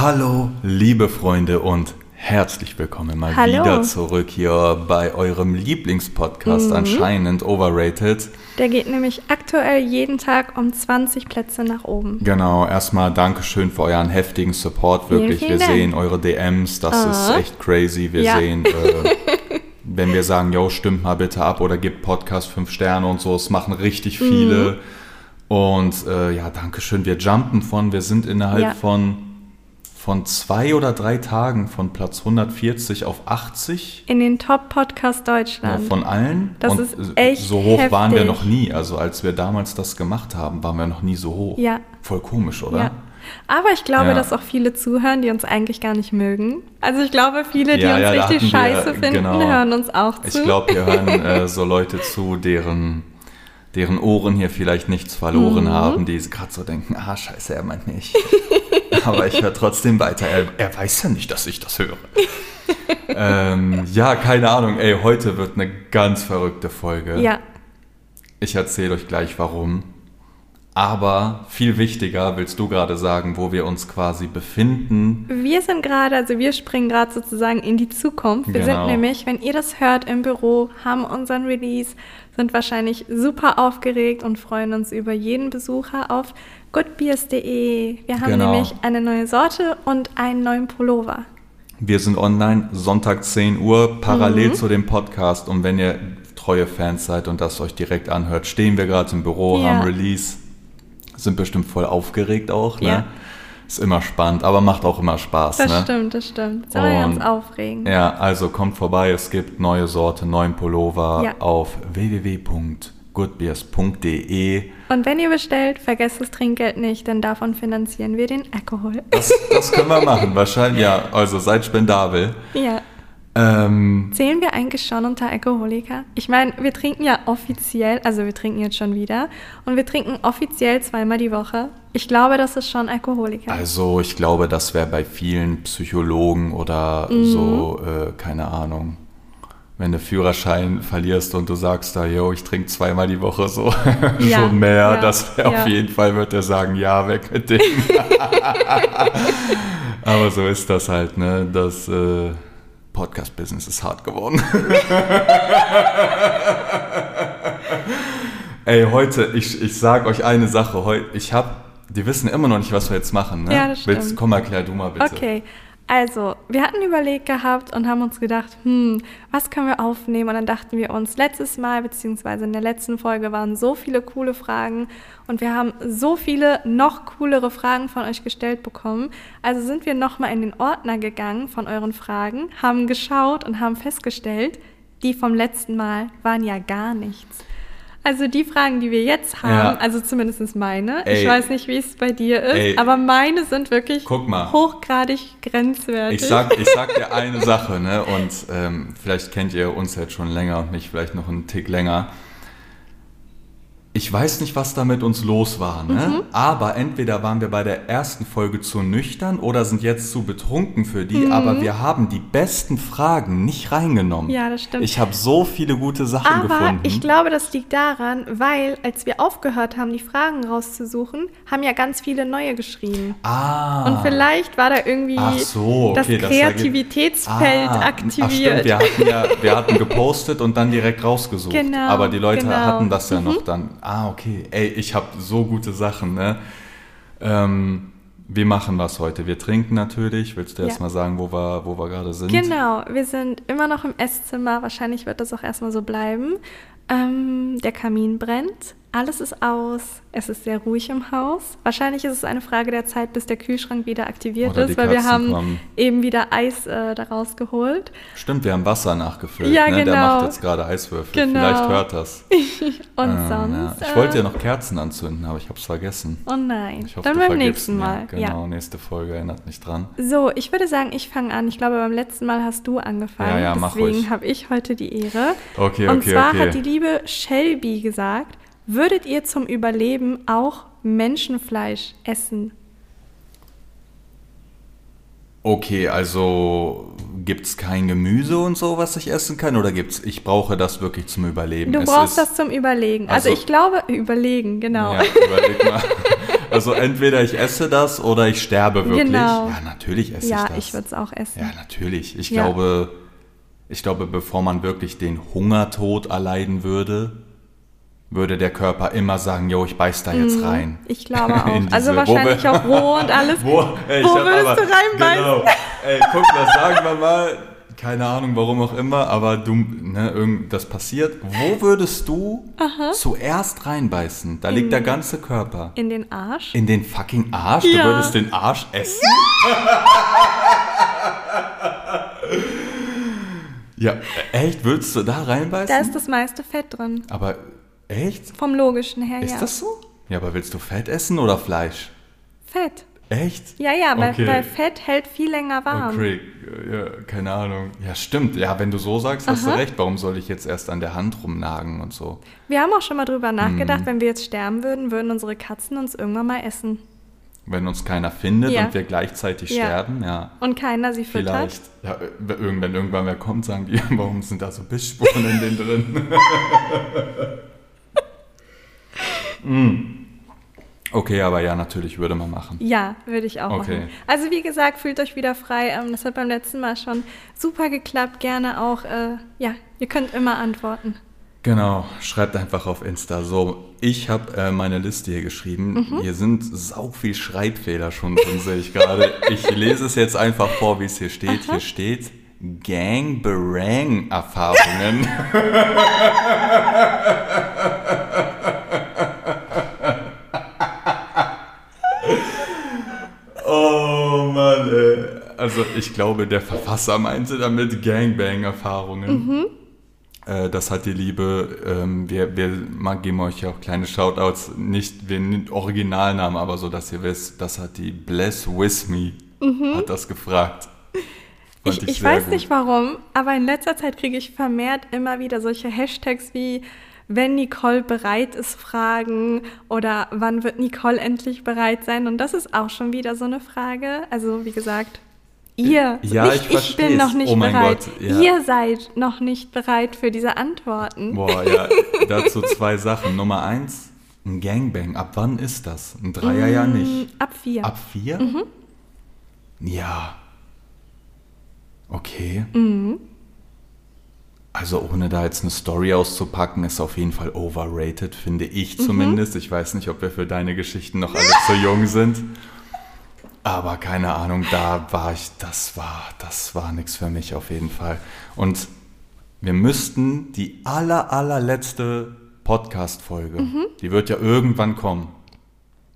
Hallo, liebe Freunde und herzlich willkommen mal Hallo. wieder zurück hier bei eurem Lieblingspodcast anscheinend Overrated. Der geht nämlich aktuell jeden Tag um 20 Plätze nach oben. Genau, erstmal Dankeschön für euren heftigen Support, Vielen, wirklich. vielen Wir Dank. sehen eure DMs, das Ah. ist echt crazy. Wir Ja. sehen, äh, wenn wir sagen, yo, stimmt mal bitte ab oder gebt Podcast 5 Sterne und so, es machen richtig viele. Mhm. Und äh, ja, Dankeschön. Wir jumpen von, wir sind innerhalb Ja. von, von zwei oder drei Tagen von Platz 140 auf 80. In den Top-Podcast Ja, Deutschland. von allen. Das und ist echt so hoch waren wir heftig. noch nie. Also als wir damals das gemacht haben, waren wir noch nie so hoch. Ja. Voll komisch, oder? ja. Aber ich glaube, Ja. dass auch viele zuhören, die uns eigentlich gar nicht mögen. Also ich glaube, viele, die Ja, uns ja, richtig wir- scheiße finden, genau. hören uns auch zu. Ich glaube, wir hören äh, so Leute zu, deren, deren Ohren hier vielleicht nichts verloren Mhm. haben, die gerade so denken, ah, scheiße, er meint mich. Aber ich höre trotzdem weiter. Er, er weiß ja nicht, dass ich das höre. ähm, ja, keine Ahnung. Ey, heute wird eine ganz verrückte Folge. ja, Ich erzähle euch gleich warum. Aber viel wichtiger, willst du gerade sagen, wo wir uns quasi befinden? wir sind gerade, also wir springen gerade sozusagen in die Zukunft. Wir Genau. sind nämlich, wenn ihr das hört im Büro, haben unseren Release, sind wahrscheinlich super aufgeregt und freuen uns über jeden Besucher auf goodbeers.de. Wir haben Genau. nämlich eine neue Sorte und einen neuen Pullover. Wir sind online, Sonntag 10 Uhr, parallel Mhm. zu dem Podcast. Und wenn ihr treue Fans seid und das euch direkt anhört, stehen wir gerade im Büro, Ja. haben Release, sind bestimmt voll aufgeregt auch. Ne? Ja. Ist immer spannend, aber macht auch immer Spaß. Das ne? stimmt, das stimmt. Soll uns aufregen. Ja, also kommt vorbei, es gibt neue Sorte, neuen Pullover Ja. auf www.goodbeers.de. Und wenn ihr bestellt, vergesst das Trinkgeld nicht, denn davon finanzieren wir den Alkohol. Das, das können wir machen, wahrscheinlich. Ja, also seid spendabel. ja. Ähm, Zählen wir eigentlich schon unter Alkoholiker? Ich meine, wir trinken ja offiziell, also wir trinken jetzt schon wieder, und wir trinken offiziell zweimal die Woche. Ich glaube, das ist schon Alkoholiker. Also ich glaube, das wäre bei vielen Psychologen oder Mhm. so, äh, keine Ahnung. Wenn du Führerschein verlierst und du sagst da, yo, ich trinke zweimal die Woche so Ja, schon mehr, ja, das wäre ja. auf jeden Fall, wird er sagen, ja, weg mit dem. Aber so ist das halt, ne? Das äh, Podcast-Business ist hart geworden. Ey, heute, ich, ich sag euch eine Sache, heute, ich hab, die wissen immer noch nicht, was wir jetzt machen, ne? Ja, das Willst, stimmt. komm, erklär du mal bitte. Okay, also wir hatten überlegt gehabt und haben uns gedacht, hm, was können wir aufnehmen? Und dann dachten wir uns, letztes Mal, beziehungsweise in der letzten Folge waren so viele coole Fragen und wir haben so viele noch coolere Fragen von euch gestellt bekommen. Also sind wir nochmal in den Ordner gegangen von euren Fragen, haben geschaut und haben festgestellt, die vom letzten Mal waren ja gar nichts. Also die Fragen, die wir jetzt haben, Ja. also zumindest meine, Ey. ich weiß nicht, wie es bei dir ist, Ey. aber meine sind wirklich hochgradig grenzwertig. Ich sag, ich sag dir eine Sache, ne? Und ähm, vielleicht kennt ihr uns jetzt schon länger und mich vielleicht noch einen Tick länger. Ich weiß nicht, was da mit uns los war, ne? Mhm. Aber entweder waren wir bei der ersten Folge zu nüchtern oder sind jetzt zu betrunken für die, aber wir haben die besten Fragen nicht reingenommen. Mhm. Ja, das stimmt. Ich habe so viele gute Sachen aber gefunden. ich glaube, das liegt daran, weil als wir aufgehört haben, die Fragen rauszusuchen, haben ja ganz viele neue geschrieben. ah. Und vielleicht war da irgendwie Ach so, das okay, das Kreativitätsfeld Ah, Ach aktiviert. stimmt, wir hatten, ja, wir hatten gepostet und dann direkt rausgesucht. Genau, Aber die Leute genau. hatten das ja noch dann. Ah, okay. Ey, ich habe so gute Sachen, ne? Ähm, wir machen was heute. Wir trinken natürlich. Willst du Ja. erst mal sagen, wo wir, wo wir gerade sind? Genau, wir sind immer noch im Esszimmer. Wahrscheinlich wird das auch erstmal so bleiben. Ähm, der Kamin brennt, alles ist aus, es ist sehr ruhig im Haus. Wahrscheinlich ist es eine Frage der Zeit, bis der Kühlschrank wieder aktiviert Oder ist, weil wir haben kommen. eben wieder Eis äh, daraus geholt. Stimmt, wir haben Wasser nachgefüllt. Ja, ne? Der genau. macht jetzt gerade Eiswürfel. Genau. Vielleicht hört das. Und Ähm, sonst. ja. Ich wollte ja äh, noch Kerzen anzünden, aber ich habe es vergessen. Oh nein. Ich hoffe, Dann beim nächsten. Mal. Genau, Ja. nächste Folge erinnert mich dran. So, ich würde sagen, ich fange an. Ich glaube, beim letzten Mal hast du angefangen. Ja, ja, mach. Deswegen habe ich heute die Ehre. Okay, Und okay, zwar okay. hat die liebe Shelby gesagt, würdet ihr zum Überleben auch Menschenfleisch essen? Okay, also gibt's kein Gemüse und so, was ich essen kann? Oder gibt's, ich brauche das wirklich zum Überleben? Du Es brauchst das zum Überlegen. Also, Also- ich glaube, überlegen, genau. Ja, überleg mal. Also entweder ich esse das oder ich sterbe wirklich. Genau. Ja, natürlich esse Ja, ich das. ich würde es auch essen. Ja, natürlich. Ich Ja. glaube, ich glaube, bevor man wirklich den Hungertod erleiden würde, würde der Körper immer sagen, jo, ich beiß da jetzt rein. Mhm. Ich glaube auch. In also wahrscheinlich auch roh und alles. Wo, ey, Wo würdest aber, du reinbeißen? Genau. Ey, guck mal, sagen wir mal, keine Ahnung, warum auch immer, aber du, ne, irgend, das passiert. Wo würdest du zuerst reinbeißen? Da liegt der ganze Körper. In den Arsch? In den fucking Arsch? Ja. Du würdest den Arsch essen? Ja, echt? Würdest du da reinbeißen? Da ist das meiste Fett drin. aber echt? Vom logischen her, Ist ja. das so? Ja, aber willst du Fett essen oder Fleisch? Fett. Echt? Ja, ja, weil, Okay. weil Fett hält viel länger warm. Okay, ja, keine Ahnung. Ja, stimmt. Ja, wenn du so sagst, hast du recht. Warum soll ich jetzt erst an der Hand rumnagen und so? Wir haben auch schon mal drüber Mhm. nachgedacht, wenn wir jetzt sterben würden, würden unsere Katzen uns irgendwann mal essen. Wenn uns keiner findet Ja. und wir gleichzeitig Ja. sterben, ja. Und keiner sie füttert. Vielleicht. Ja, äh, irgendwann, irgendwann wer kommt, sagen die, warum sind da so Bissspuren in denen drin? Mm. Okay, aber ja, natürlich würde man machen. Ja, würde ich auch Okay. machen. Also wie gesagt, fühlt euch wieder frei. Ähm, das hat beim letzten Mal schon super geklappt. Gerne auch, äh, ja, ihr könnt immer antworten. Genau, schreibt einfach auf Insta. So, ich habe äh, meine Liste hier geschrieben. Mhm. Hier sind sau viel Schreibfehler schon drin, sehe ich gerade. Ich lese es jetzt einfach vor, wie es hier steht. Hier steht Gang-Barang-Erfahrungen. Mann, ey. Also ich glaube, der Verfasser meinte damit Gangbang-Erfahrungen. Mhm. Äh, Das hat die Liebe, ähm, wir, wir geben euch auch kleine Shoutouts, nicht den Originalnamen, aber so, dass ihr wisst, das hat die Bless With Me, hat das gefragt. Fand Mhm. Ich, ich sehr weiß gut. nicht warum, aber in letzter Zeit kriege ich vermehrt immer wieder solche Hashtags wie wenn Nicole bereit ist, fragen oder wann wird Nicole endlich bereit sein? Und das ist auch schon wieder so eine Frage. Also wie gesagt, ihr, Ja, nicht ich ich bin noch nicht Oh mein bereit. Gott, ja. Ihr seid noch nicht bereit für diese Antworten. Boah, ja, dazu zwei Sachen. Nummer eins, ein Gangbang. Ab wann ist das? Ein Dreier ja nicht. Ab vier. Ab vier? Ja. Okay. Also ohne da jetzt eine Story auszupacken, ist auf jeden Fall overrated, finde ich zumindest. Ich weiß nicht, ob wir für deine Geschichten noch alle zu jung sind. Aber keine Ahnung, da war ich, das war, das war nichts für mich auf jeden Fall. Und wir müssten die aller, allerletzte Podcast-Folge, die wird ja irgendwann kommen.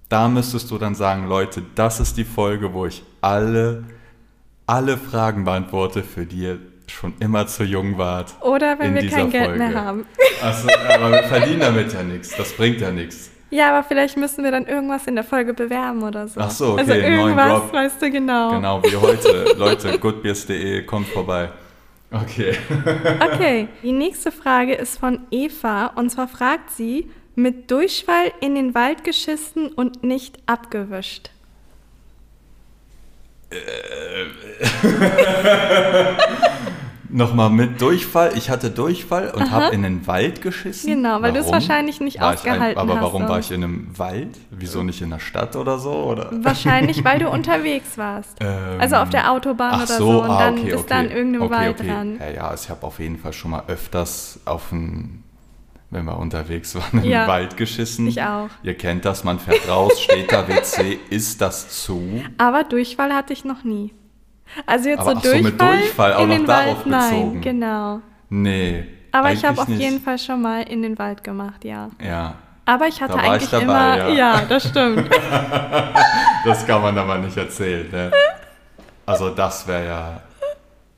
Da müsstest du dann sagen, Leute, das ist die Folge, wo ich alle, alle Fragen beantworte, für die ihr schon immer zu jung wart. Oder wenn wir kein Geld Folge. mehr haben. Achso, aber wir verdienen damit ja nichts. Das bringt ja nichts. Ja, aber vielleicht müssen wir dann irgendwas in der Folge bewerben oder so. Ach so, okay, Also einen neuen irgendwas, Drop. weißt du genau. Genau, wie heute. Leute, goodbeers.de, kommt vorbei. Okay. Okay, die nächste Frage ist von Eva und zwar fragt sie, mit Durchfall in den Wald geschissen und nicht abgewischt. Nochmal mit Durchfall. Ich hatte Durchfall und habe in den Wald geschissen. Genau, weil du es wahrscheinlich nicht War ausgehalten Aber hast warum war ich in einem Wald? Wieso nicht in der Stadt oder so? Oder? Wahrscheinlich, weil du unterwegs warst. Ähm, also auf der Autobahn oder so, so und ah, dann okay, bist okay. da in irgendeinem okay, Wald dran. Ja, ja, ich habe auf jeden Fall schon mal öfters auf ein, wenn wir unterwegs waren, im Ja, Wald geschissen. ich auch. Ihr kennt das, man fährt raus, steht da WC, ist das zu? Aber Durchfall hatte ich noch nie. Also jetzt Aber so ach so, Durchfall, mit Durchfall auch in noch den darauf Wald, nein, bezogen. genau. Nee. Aber ich habe eigentlich auf nicht. jeden Fall schon mal in den Wald gemacht, ja. Ja, Aber ich hatte war ich eigentlich dabei, immer, ja. ja, das stimmt. das kann man aber nicht erzählen, ne? Also das wäre ja,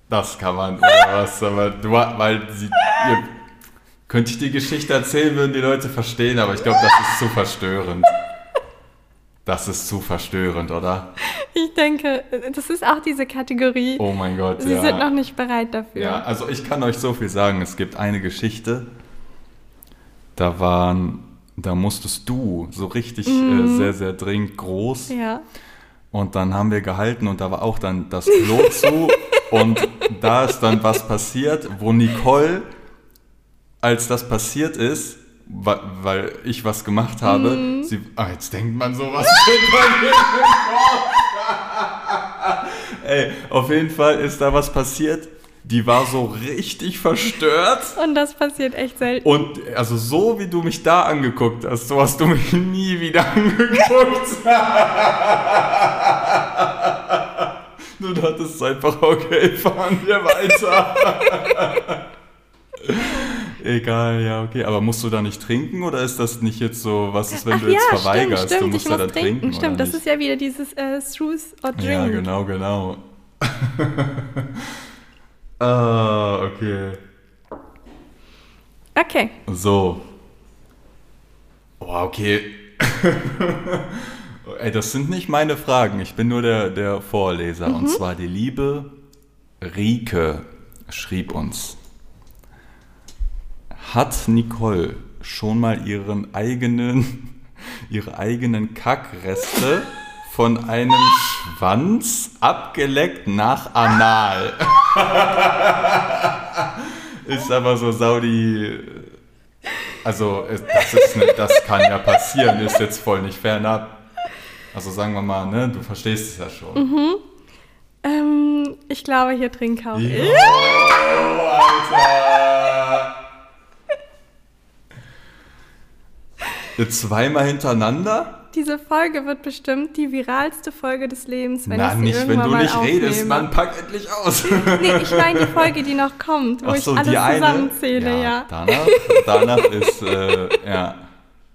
das kann man, oder was, aber du, weil sie, ihr, könnte ich die Geschichte erzählen, würden die Leute verstehen, aber ich glaube, das ist zu verstörend. Das ist zu verstörend, oder? Ich denke, das ist auch diese Kategorie. Oh mein Gott, Sie ja. sind noch nicht bereit dafür. Ja, also ich kann euch so viel sagen. Es gibt eine Geschichte, da waren, da musstest du so richtig äh, sehr, sehr dringend groß. Mhm. Ja. Und dann haben wir gehalten und da war auch dann das Klo zu. Und da ist dann was passiert, wo Nicole, als das passiert ist, weil ich was gemacht habe. Sie, ah, jetzt denkt man sowas. Ey, auf jeden Fall ist da was passiert. Die war so richtig verstört. Und das passiert echt selten. Und also so wie du mich da angeguckt hast, so hast du mich nie wieder angeguckt. du dachtest einfach, okay, fahren wir weiter. Egal, ja, okay. Aber musst du da nicht trinken oder ist das nicht jetzt so, was ist, wenn Ach du jetzt ja, verweigerst? stimmt, stimmt, du musst ja muss dann trinken. Stimmt, oder das ist ja wieder dieses äh, Truth or Drink. Ja, genau, genau. ah, okay. Okay, So. Boah, okay. Ey, das sind nicht meine Fragen. Ich bin nur der, der Vorleser. Und zwar die liebe Rike schrieb uns. Hat Nicole schon mal ihren eigenen, ihre eigenen Kackreste von einem Schwanz abgeleckt nach Anal? Ist aber so Saudi. Also, das, ist ne, das kann ja passieren, ist jetzt voll nicht fernab. Also, sagen wir mal, ne, du verstehst es ja schon. ähm, ich glaube, hier trinke auch. Jo, Alter! Zweimal hintereinander? Diese Folge wird bestimmt die viralste Folge des Lebens, wenn Na, ich sie nicht, wenn irgendwann du mal nicht redest, aufnehme. Mann, pack endlich aus. Nee, ich meine die Folge, die noch kommt, wo Ach ich so, alles die eine. zusammenzähle, ja. Danach, danach ist, äh, ja,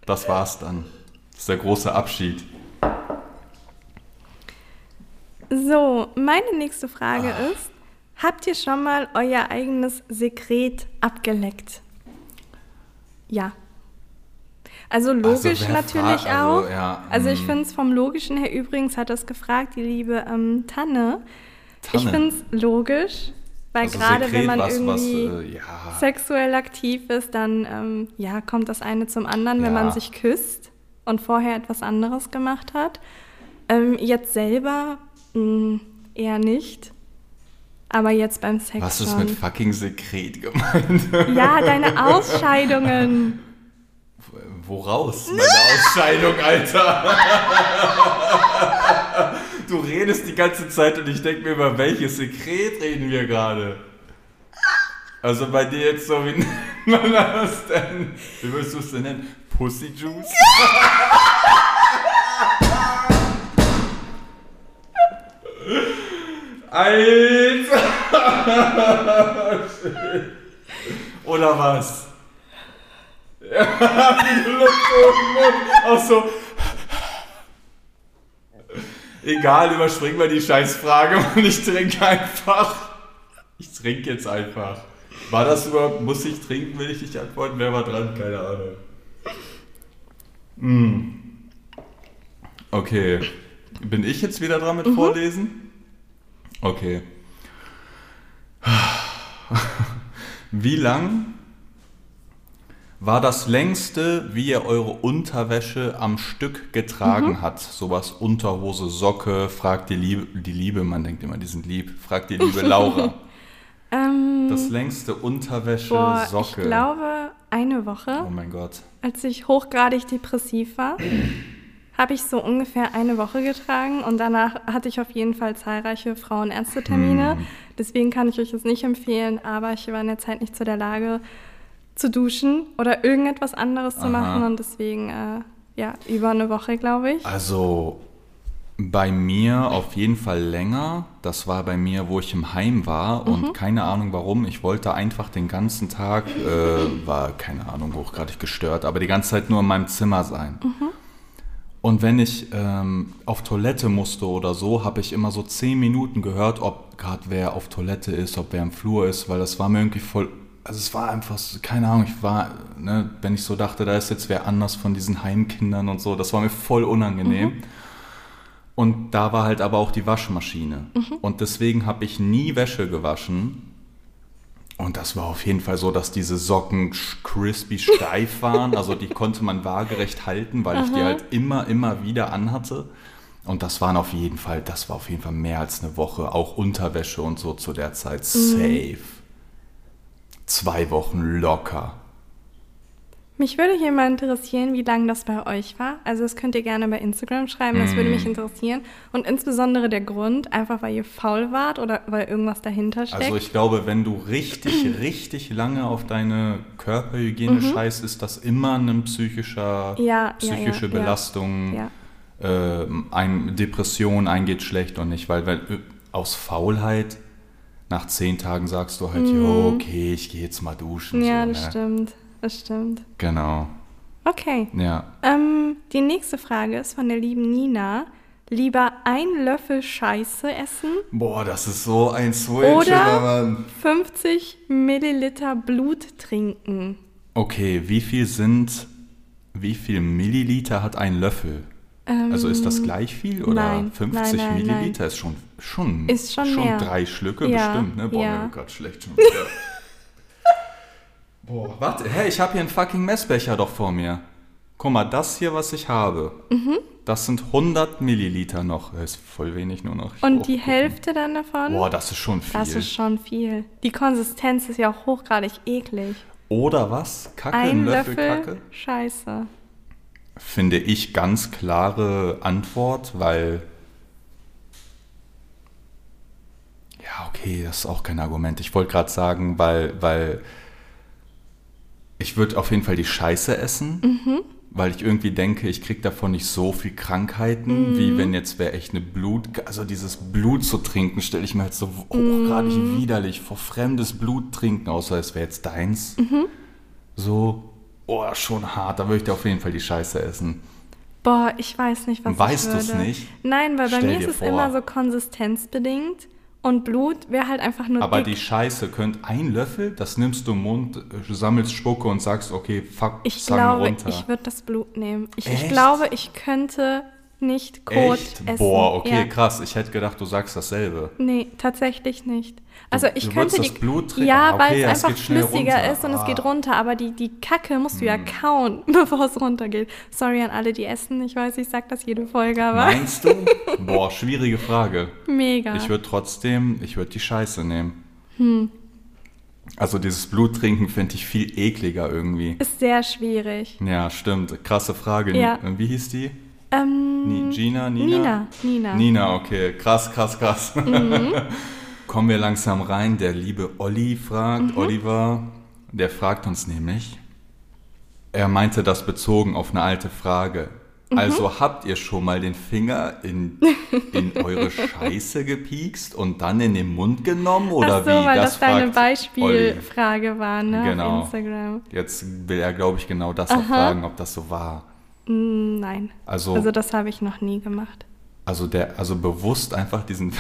das war's dann. Das ist der große Abschied. So, meine nächste Frage Ah. ist, habt ihr schon mal euer eigenes Sekret abgeleckt? Ja. Also logisch wer natürlich fra- also, auch. ja, also ich mm. finde es vom Logischen her, übrigens hat das gefragt, die liebe ähm, Tanne. Ich Tanne. finde es logisch, weil Also gerade wenn man was, was, irgendwie äh, ja. sexuell aktiv ist, dann ähm, ja, kommt das eine zum anderen, wenn Ja. man sich küsst und vorher etwas anderes gemacht hat. Ähm, jetzt selber mh, eher nicht. Aber jetzt beim Sex Was ist mit fucking Sekret gemeint? ja, deine Ausscheidungen. Woraus? Meine Ausscheidung, Alter. Du redest die ganze Zeit und ich denke mir, über welches Sekret reden wir gerade? Also bei dir jetzt so, wie das denn? Wie würdest du es denn nennen? Pussy Juice? Alter! Oder was? Ja, die Luft Mund. Auch so. Egal, überspringen wir die Scheißfrage und ich trinke einfach. Ich trinke jetzt einfach. War das überhaupt, muss ich trinken, will ich nicht antworten? Wer war dran? Keine Ahnung. Hm. Okay. Bin ich jetzt wieder dran mit Vorlesen? Okay. Wie lang war das längste, wie ihr eure Unterwäsche am Stück getragen hat? Sowas Unterhose, Socke, fragt die Liebe, die Liebe, man denkt immer, die sind lieb, fragt die liebe Laura. Ähm, Das längste Unterwäsche, boah, Socke. ich glaube, eine Woche, oh mein Gott. als ich hochgradig depressiv war, habe ich so ungefähr eine Woche getragen und danach hatte ich auf jeden Fall zahlreiche Frauenärztetermine. Hm. Deswegen kann ich euch das nicht empfehlen, aber ich war in der Zeit nicht zu der Lage zu duschen oder irgendetwas anderes zu Aha. machen und deswegen, äh, ja, über eine Woche, glaube ich. Also bei mir auf jeden Fall länger. Das war bei mir, wo ich im Heim war Mhm. und keine Ahnung warum. Ich wollte einfach den ganzen Tag, äh, war keine Ahnung, hochgradig gestört, aber die ganze Zeit nur in meinem Zimmer sein. Mhm. Und wenn ich ähm, auf Toilette musste oder so, habe ich immer so zehn Minuten gehört, ob gerade wer auf Toilette ist, ob wer im Flur ist, weil das war mir irgendwie voll. Also es war einfach, so, keine Ahnung, ich war, ne, wenn ich so dachte, da ist jetzt wer anders von diesen Heimkindern und so, das war mir voll unangenehm. Und da war halt aber auch die Waschmaschine. Und deswegen habe ich nie Wäsche gewaschen. Und das war auf jeden Fall so, dass diese Socken crispy steif waren. Also die konnte man waagerecht halten, weil ich die halt immer, immer wieder anhatte. Und das waren auf jeden Fall, das war auf jeden Fall mehr als eine Woche. Auch Unterwäsche und so zu der Zeit safe. Zwei Wochen locker. Mich würde hier mal interessieren, wie lange das bei euch war. Also das könnt ihr gerne bei Instagram schreiben, das würde Mm. mich interessieren. Und insbesondere der Grund, einfach weil ihr faul wart oder weil irgendwas dahinter steckt. Also ich glaube, wenn du richtig, richtig lange auf deine Körperhygiene scheißt, ist das immer eine psychischer, Mhm. Ja, psychische ja, ja. Belastung. äh, ein, Depression, ein geht schlecht und nicht, weil, weil äh, aus Faulheit nach zehn Tagen sagst du halt, jo, okay, ich gehe jetzt mal duschen. Mhm. ja, so, das ne? stimmt. Das stimmt. Genau, Okay. ja. Ähm, die nächste Frage ist von der lieben Nina. Lieber ein Löffel Scheiße essen Boah, das ist so ein Oder- Mann. 50 Milliliter Blut trinken. Okay, wie viel sind, wie viel Milliliter hat ein Löffel? Also ist das gleich viel oder Ähm, nein, 50 nein, nein, Milliliter ist schon schon Ist schon mehr. drei Schlücke Ja, bestimmt, ne? Boah, ja. mir grad schlecht schon wieder. Boah, warte, hä, ich habe hier einen fucking Messbecher doch vor mir. Guck mal, das hier, was ich habe, Mhm. das sind 100 Milliliter noch. Das ist voll wenig nur noch. Ich Und die gucken. Hälfte dann davon? Boah, das ist schon viel. das ist schon viel. Die Konsistenz ist ja auch hochgradig eklig. Oder was? Kacke, Ein ein Löffel, Löffel Kacke? Scheiße. Finde ich ganz klare Antwort, weil. Ja, okay, das ist auch kein Argument. Ich wollte gerade sagen, weil, weil ich würde auf jeden Fall die Scheiße essen, weil ich irgendwie denke, ich kriege davon nicht so viel Krankheiten, wie wenn jetzt wäre echt eine Blut, also dieses Blut zu trinken, stelle ich mir halt so hochgradig widerlich vor fremdes Blut trinken, außer es wäre jetzt deins. So, oh, schon hart, da würde ich dir auf jeden Fall die Scheiße essen. Boah, ich weiß nicht, was Weißt ich du's würde. nicht? Nein, weil bei Stell mir dir ist es vor. immer so konsistenzbedingt und Blut wäre halt einfach nur Aber dick. die Scheiße könnte ein Löffel, das nimmst du im Mund, sammelst Spucke und sagst, okay, fuck, ich glaube, runter. ich würde das Blut nehmen. Ich, ich glaube, ich könnte nicht Kot Echt? essen. Boah, okay, ja. krass. Ich hätte gedacht, du sagst dasselbe. Nee, tatsächlich nicht. Also ich du könnte die das Blut trinken? Ja, Ah, weil okay, es es einfach geht schnell flüssiger runter. ist und es Ah. Hm. geht runter, aber die, die Kacke musst du ja kauen, bevor es runtergeht. Sorry an alle, die essen. Ich weiß, ich sag das jede Folge, aber Meinst du? Boah, schwierige Frage. mega. Ich würde trotzdem, ich würde die Scheiße nehmen. Hm. Also dieses Bluttrinken finde ich viel ekliger irgendwie. ist sehr schwierig. Ja, stimmt. Krasse Frage. Ja. Wie hieß die? Ähm, Ni Gina? Nina? Nina. Nina. Nina, okay. Krass, krass, krass. Mhm. Kommen wir langsam rein. Der liebe Olli fragt, Mhm. Oliver, der fragt uns nämlich, er meinte das bezogen auf eine alte Frage. Mhm. Also habt ihr schon mal den Finger in, in eure Scheiße gepiekst und dann in den Mund genommen oder Ach so, wie? weil das, deine fragt Olli. Beispielfrage war, ne? Genau. Auf Instagram. Jetzt will er, glaube ich, genau das auch fragen, ob das so war. Mm, Nein. Also, Also das habe ich noch nie gemacht. also, der, also bewusst einfach diesen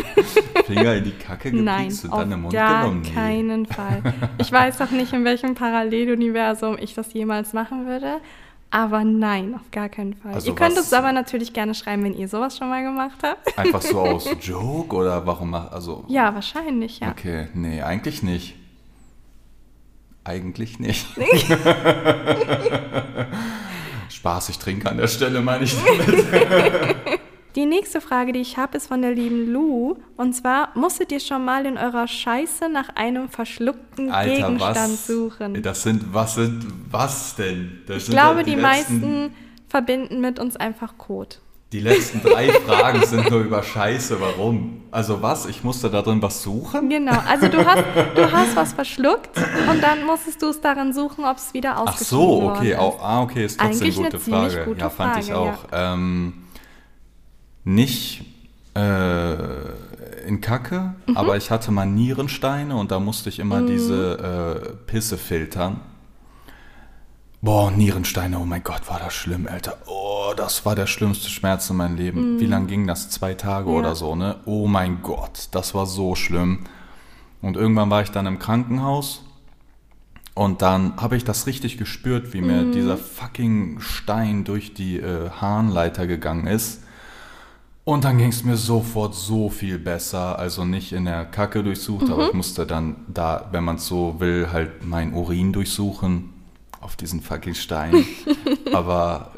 Finger in die Kacke Nein, gepiekst und dann im Mund gar genommen? Nee. keinen Fall. Ich weiß auch nicht, in welchem Paralleluniversum ich das jemals machen würde. Aber nein, auf gar keinen Fall. Also ihr könnt es aber natürlich gerne schreiben, wenn ihr sowas schon mal gemacht habt. Einfach so aus Joke oder warum mach, also Ja, wahrscheinlich, ja. okay, nee, eigentlich nicht. Eigentlich nicht. Spaß, ich trinke an der Stelle, meine ich damit. Die nächste Frage, die ich habe, ist von der lieben Lou. Und zwar, musstet ihr schon mal in eurer Scheiße nach einem verschluckten Alter, Gegenstand was? suchen? Das sind, was sind, was denn? Das Ich sind glaube, ja die, meisten verbinden mit uns einfach Kot. Die letzten drei Fragen sind nur über Scheiße. Warum? Also was? Ich musste da drin was suchen? Genau, also du hast, du hast was verschluckt und dann musstest du es daran suchen, ob es wieder Ach ausgeschieden so, worden okay. Auch, ah, okay, ist trotzdem Eigentlich eine gute Frage. gute ja, fand ich Frage, auch. Ähm, nicht äh, in Kacke, Mhm. aber ich hatte mal Nierensteine und da musste ich immer diese äh, Pisse filtern. Boah, Nierensteine, oh mein Gott, war das schlimm, Alter. Oh, das war der schlimmste Schmerz in meinem Leben. Wie lang ging das? Zwei Tage Mhm. Ja. oder so, ne? Oh mein Gott, das war so schlimm. Und irgendwann war ich dann im Krankenhaus und dann habe ich das richtig gespürt, wie mir dieser fucking Stein durch die äh, Harnleiter gegangen ist. Und dann ging es mir sofort so viel besser. Also nicht in der Kacke durchsucht, aber ich musste dann da, wenn man es so will, halt mein Urin durchsuchen auf diesen fucking Stein. aber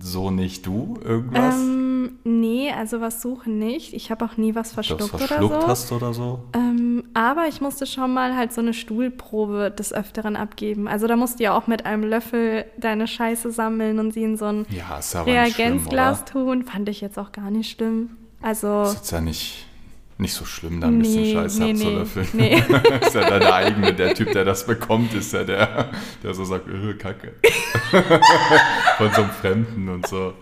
so nicht du irgendwas? Ähm, nee, also was suchen nicht. Ich habe auch nie was du das verschluckt oder verschluckt so. hast oder so? Ähm, aber ich musste schon mal halt so eine Stuhlprobe des Öfteren abgeben. Also da musst du ja auch mit einem Löffel deine Scheiße sammeln und sie in so ein Ja, ist schlimm, Reagenzglas tun. Fand ich jetzt auch gar nicht schlimm. Also Ist jetzt ja nicht, nicht so schlimm, da ein bisschen Nee, Scheiße nee, nee. abzulöffeln. Nee. ist ja deine eigene, der Typ, der das bekommt, ist ja der, der so sagt, äh, Kacke. Von so einem Fremden und so.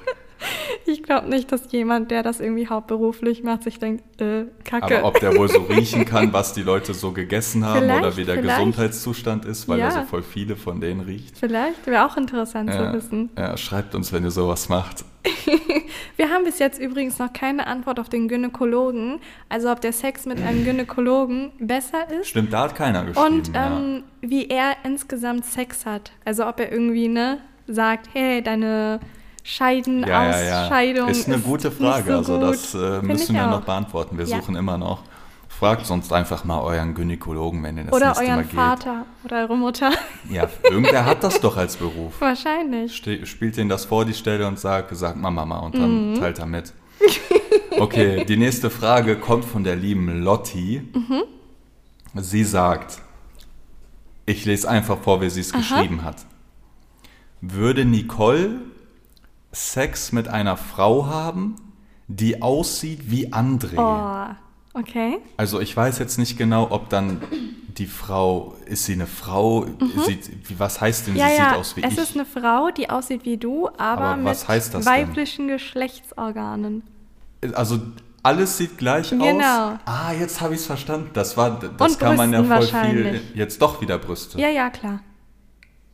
Ich glaube nicht, dass jemand, der das irgendwie hauptberuflich macht, sich denkt, äh, Kacke. Aber ob der wohl so riechen kann, was die Leute so gegessen haben oder Vielleicht, wie der vielleicht. Gesundheitszustand ist, weil er Ja. so voll viele von denen riecht. Vielleicht wäre auch interessant Ja, zu wissen. ja, schreibt uns, wenn ihr sowas macht. Wir haben bis jetzt übrigens noch keine Antwort auf den Gynäkologen. Also ob der Sex mit einem Gynäkologen besser ist Stimmt, da hat keiner geschrieben. und ähm, wie er insgesamt Sex hat. Also ob er irgendwie ne sagt, hey, deine Scheiden, ja. Ja, ja, ja. Ausscheidung Ist eine gute nicht Frage. so also das äh, müssen wir auch. noch beantworten. Wir suchen immer noch. Fragt sonst einfach mal euren Gynäkologen, wenn ihr das Oder nächste Mal euren geht. Vater oder eure Mutter. Ja, irgendwer hat das doch als Beruf. Wahrscheinlich. Ste spielt denen das vor die Stelle und sagt, sagt mal Mama und dann Mhm. teilt er mit. Okay, die nächste Frage kommt von der lieben Lotti. Mhm. Sie sagt, ich lese einfach vor, wie sie es geschrieben hat. Würde Nicole Sex mit einer Frau haben, die aussieht wie André? Oh, okay. Also ich weiß jetzt nicht genau, ob dann die Frau, ist sie eine Frau? Sieht, wie, was heißt denn, Mhm. Ja, sie ja, sieht aus wie es ich? ist eine Frau, die aussieht wie du, aber, Aber mit das denn? weiblichen Geschlechtsorganen. Also alles sieht gleich aus. Genau. Ah, jetzt habe ich es verstanden. Das war, das Und kann man ja Brüsten voll viel. Jetzt doch wieder Brüste. Ja, ja, klar.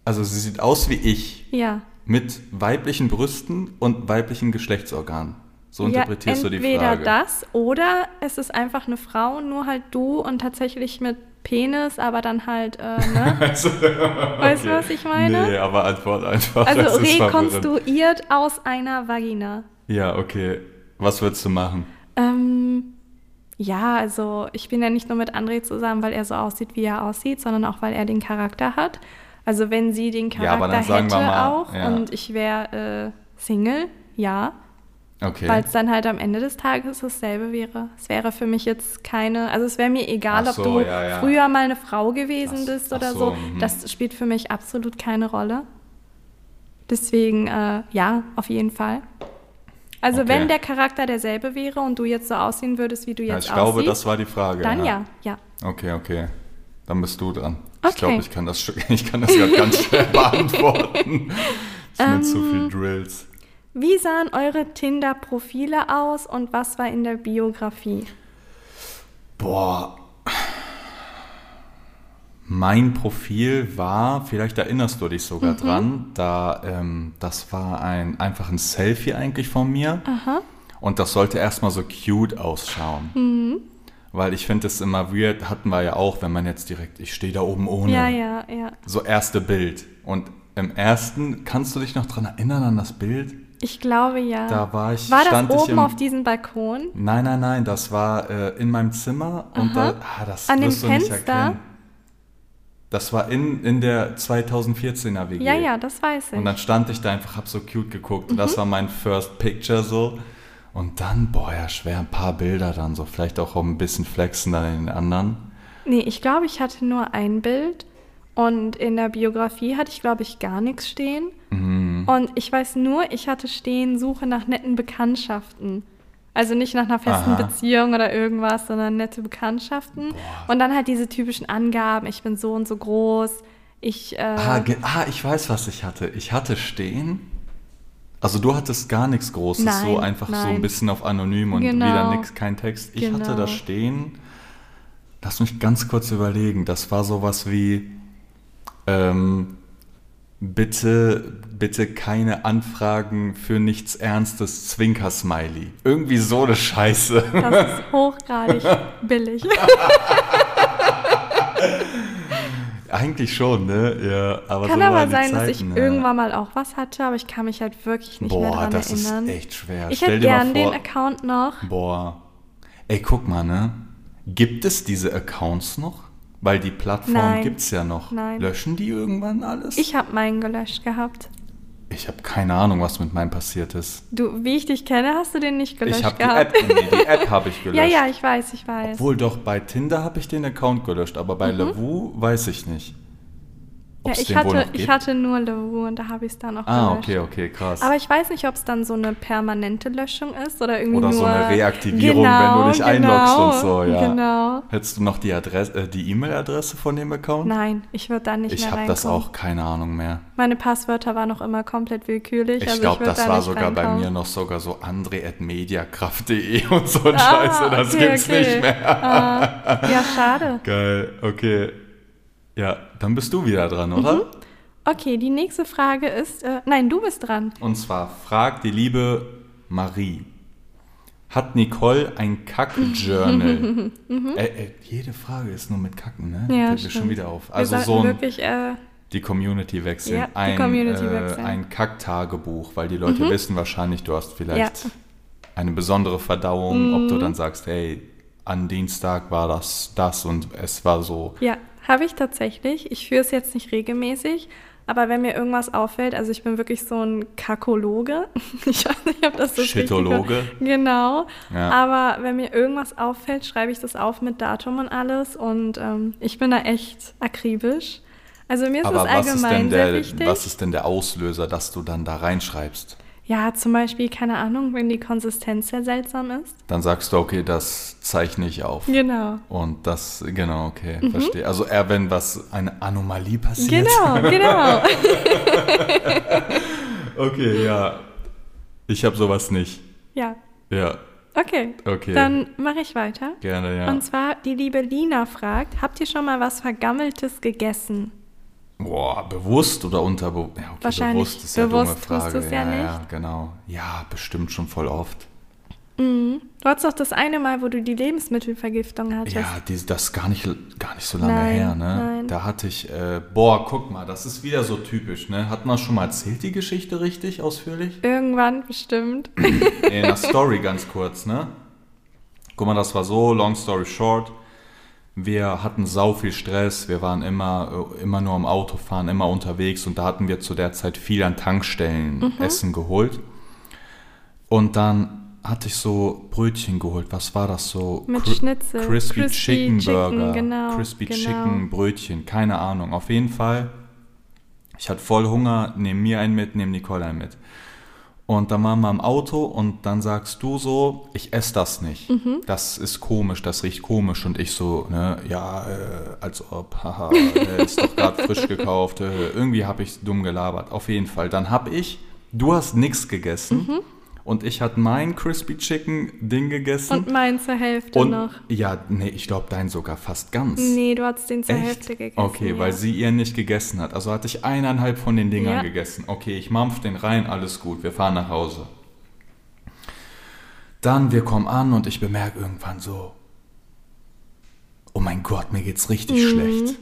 Also sie sieht aus wie ich Ja. Mit weiblichen Brüsten und weiblichen Geschlechtsorganen. So ja, interpretierst du die entweder Frage. das oder es ist einfach eine Frau, nur halt du und tatsächlich mit Penis, aber dann halt, äh, ne? Also, Weißt du, was ich meine? Nee, aber antwort einfach. Also rekonstruiert aus einer Vagina. Ja, okay. Was würdest du machen? Ähm, ja, also ich bin ja nicht nur mit André zusammen, weil er so aussieht, wie er aussieht, sondern auch, weil er den Charakter hat. Also wenn sie den Ja, Charakter sagen hätte mal, auch ja. und ich wäre äh, Single, ja, Okay. weil es dann halt am Ende des Tages dasselbe wäre. Es wäre für mich jetzt keine, also es wäre mir egal, so, ob du ja, ja. früher mal eine Frau gewesen Ach- bist oder so, so. mhm. Das spielt für mich absolut keine Rolle. Deswegen, äh, ja, auf jeden Fall. Also Okay. wenn der Charakter derselbe wäre und du jetzt so aussehen würdest, wie du ja, jetzt ich glaube, aussiehst, das war die Frage. dann ja, ja. Okay, okay. Dann bist du dran. Ich Okay. glaube, ich kann das, ich kann das gerade ganz schnell beantworten. Das sind zu Ähm, viel Drills. Wie sahen eure Tinder-Profile aus und was war in der Biografie? Boah. Mein Profil war, vielleicht erinnerst du dich sogar Mhm. dran, da ähm, das war ein einfach ein Selfie eigentlich von mir. Aha. Und das sollte erstmal so cute ausschauen. Mhm. Weil ich finde es immer weird, hatten wir ja auch, wenn man jetzt direkt, ich stehe da oben ohne. Ja, ja, ja. So erste Bild. Und im ersten, kannst du dich noch dran erinnern an das Bild? Ich glaube ja. Da war ich, war das oben im, auf diesem Balkon? Nein, nein, nein, das war äh, in meinem Zimmer und Aha. da, ah, das An dem wirst du nicht Fenster? erkennen. Das war in, in der 2014er WG. Ja, ja, das weiß ich. Und dann stand ich da einfach, hab so cute geguckt. Und Mhm. das war mein First Picture so. Und dann, boah, ja, schwer, ein paar Bilder dann so. Vielleicht auch ein bisschen flexen dann in den anderen. Nee, ich glaube, ich hatte nur ein Bild und in der Biografie hatte ich, glaube ich, gar nichts stehen. Mhm. Und ich weiß nur, ich hatte stehen, Suche nach netten Bekanntschaften. Also nicht nach einer festen Aha. Beziehung oder irgendwas, sondern nette Bekanntschaften. Und dann halt diese typischen Angaben, ich bin so und so groß, ich... Äh, Ah, ah, ich weiß, was ich hatte. Ich hatte stehen. Also du hattest gar nichts Großes, so Nein, einfach so nein. ein bisschen auf anonym und Genau. wieder nix, kein Text. Ich hatte Genau. da stehen. Lass mich ganz kurz überlegen. Das war sowas wie ähm, bitte, bitte keine Anfragen für nichts Ernstes, Zwinker-Smiley. Irgendwie so eine Scheiße. Das ist hochgradig billig. Eigentlich schon, ne? Ja, aber kann so aber sein, dass ich Zeiten, ja. irgendwann mal auch was hatte, aber ich kann mich halt wirklich nicht mehr Boah, dran das erinnern. ist echt schwer. ich Stell hätte gern den Account noch. Boah. Ey, guck mal, ne? Gibt es diese Accounts noch? Weil die Plattform Nein. gibt's ja noch. Nein. Löschen die irgendwann alles? Ich habe meinen gelöscht gehabt. Ich habe keine Ahnung, was mit meinem passiert ist. Du, wie ich dich kenne, hast du den nicht gelöscht Ich habe die gehabt. App, nee, die App habe ich gelöscht. ja, ja, ich weiß, ich weiß. Obwohl doch bei Tinder habe ich den Account gelöscht, aber bei Lavu weiß ich nicht. Ja, ich hatte, ich hatte nur Lavu und da habe ich es dann auch Ah, gelöscht. okay, okay, krass. Aber ich weiß nicht, ob es dann so eine permanente Löschung ist oder irgendwie Oder nur... so eine Reaktivierung, genau, wenn du dich genau, einloggst und so, ja. Genau. Hättest du noch die Adresse, äh, die E-Mail-Adresse von dem Account? Nein, ich würde da nicht ich mehr habe reinkommen. das auch keine Ahnung mehr. Meine Passwörter waren noch immer komplett willkürlich. Ich also glaube, das da war sogar bei reinkommen. mir noch sogar so andre.mediakraft.de und so ein Ah, Scheiße, das okay, gibt's okay. nicht mehr. Ah, ja, schade. Geil, okay. Ja, dann bist du wieder dran, oder? Mhm. Okay, die nächste Frage ist, äh, nein, du bist dran. Und zwar fragt die liebe Marie. Hat Nicole ein Kack-Journal? äh, äh, jede Frage ist nur mit Kacken, ne? Mhm. Ja, Fällt mir schon wieder auf. Also so ein, wirklich, äh, die Community wechseln. Ja, die ein, Community äh, wechseln. Mhm. ein Kack-Tagebuch, weil die Leute wissen wahrscheinlich, du hast vielleicht Ja. eine besondere Verdauung, ob Mhm. du dann sagst, hey, an Dienstag war das, das und es war so. ja, habe ich tatsächlich. Ich führe es jetzt nicht regelmäßig, aber wenn mir irgendwas auffällt, also ich bin wirklich so ein Kakologe. Ich weiß nicht, ob das das Shitologe? Genau. Ja. Aber wenn mir irgendwas auffällt, schreibe ich das auf mit Datum und alles und ähm, ich bin da echt akribisch. Also mir ist Aber es was ist, allgemein denn sehr der, wichtig. was ist denn der Auslöser, dass du dann da reinschreibst? Ja, zum Beispiel, keine Ahnung, wenn die Konsistenz sehr seltsam ist. Dann sagst du, okay, das zeichne ich auf. Genau. Und das, genau, okay, Mhm. verstehe. Also eher wenn was, eine Anomalie passiert. Genau, genau. Okay, ja. Ich habe sowas nicht. ja, Ja, okay. okay. Dann mache ich weiter. Gerne, ja. Und zwar, die liebe Lina fragt, habt ihr schon mal was Vergammeltes gegessen? Boah, bewusst oder unterbewusst? Ja, okay, Wahrscheinlich bewusst ist ja bewusst dumme tust Frage. ja ja, nicht. genau. Ja, bestimmt schon voll oft. Mhm. Du hattest doch das eine Mal, wo du die Lebensmittelvergiftung hattest. Ja, die, das ist gar nicht, gar nicht so lange Nein, her, ne? nein. Da hatte ich, äh, boah, guck mal, das ist wieder so typisch, ne? Hat man schon mal erzählt, die Geschichte richtig ausführlich? Irgendwann bestimmt. In der Story ganz kurz, ne? Guck mal, das war so, long story short. Wir hatten sau viel Stress, wir waren immer, äh, immer nur am Autofahren, immer unterwegs und da hatten wir zu der Zeit viel an Tankstellen Mhm. Essen geholt. Und dann hatte ich so Brötchen geholt. Was war das so? Mit Cri- Schnitzel. Crispy, Crispy Chicken Chicken, Burger. genau, Crispy genau. Chicken Brötchen, keine Ahnung. Auf jeden Fall, ich hatte voll Hunger, nehm mir einen mit, nehm Nicole einen mit. Und dann waren wir im Auto und dann sagst du so, ich esse das nicht. Mhm. Das ist komisch, das riecht komisch. Und ich so, ne, ja, äh, als ob, haha, ist doch gerade frisch gekauft. Äh, irgendwie habe ich dumm gelabert. Auf jeden Fall. Dann habe ich, du hast nichts gegessen Mhm. Und ich hatte mein Crispy Chicken Ding gegessen. Und meinen zur Hälfte Und noch. ja, nee, ich glaube dein sogar fast ganz. Nee, du hattest den zur Echt? Hälfte gegessen. Okay, ja. weil sie ihr nicht gegessen hat. Also hatte ich eineinhalb von den Dingern Ja. gegessen. Okay, ich mampf den rein, alles gut, wir fahren nach Hause. Dann, wir kommen an und ich bemerke irgendwann so, oh mein Gott, mir geht's richtig Mhm. schlecht.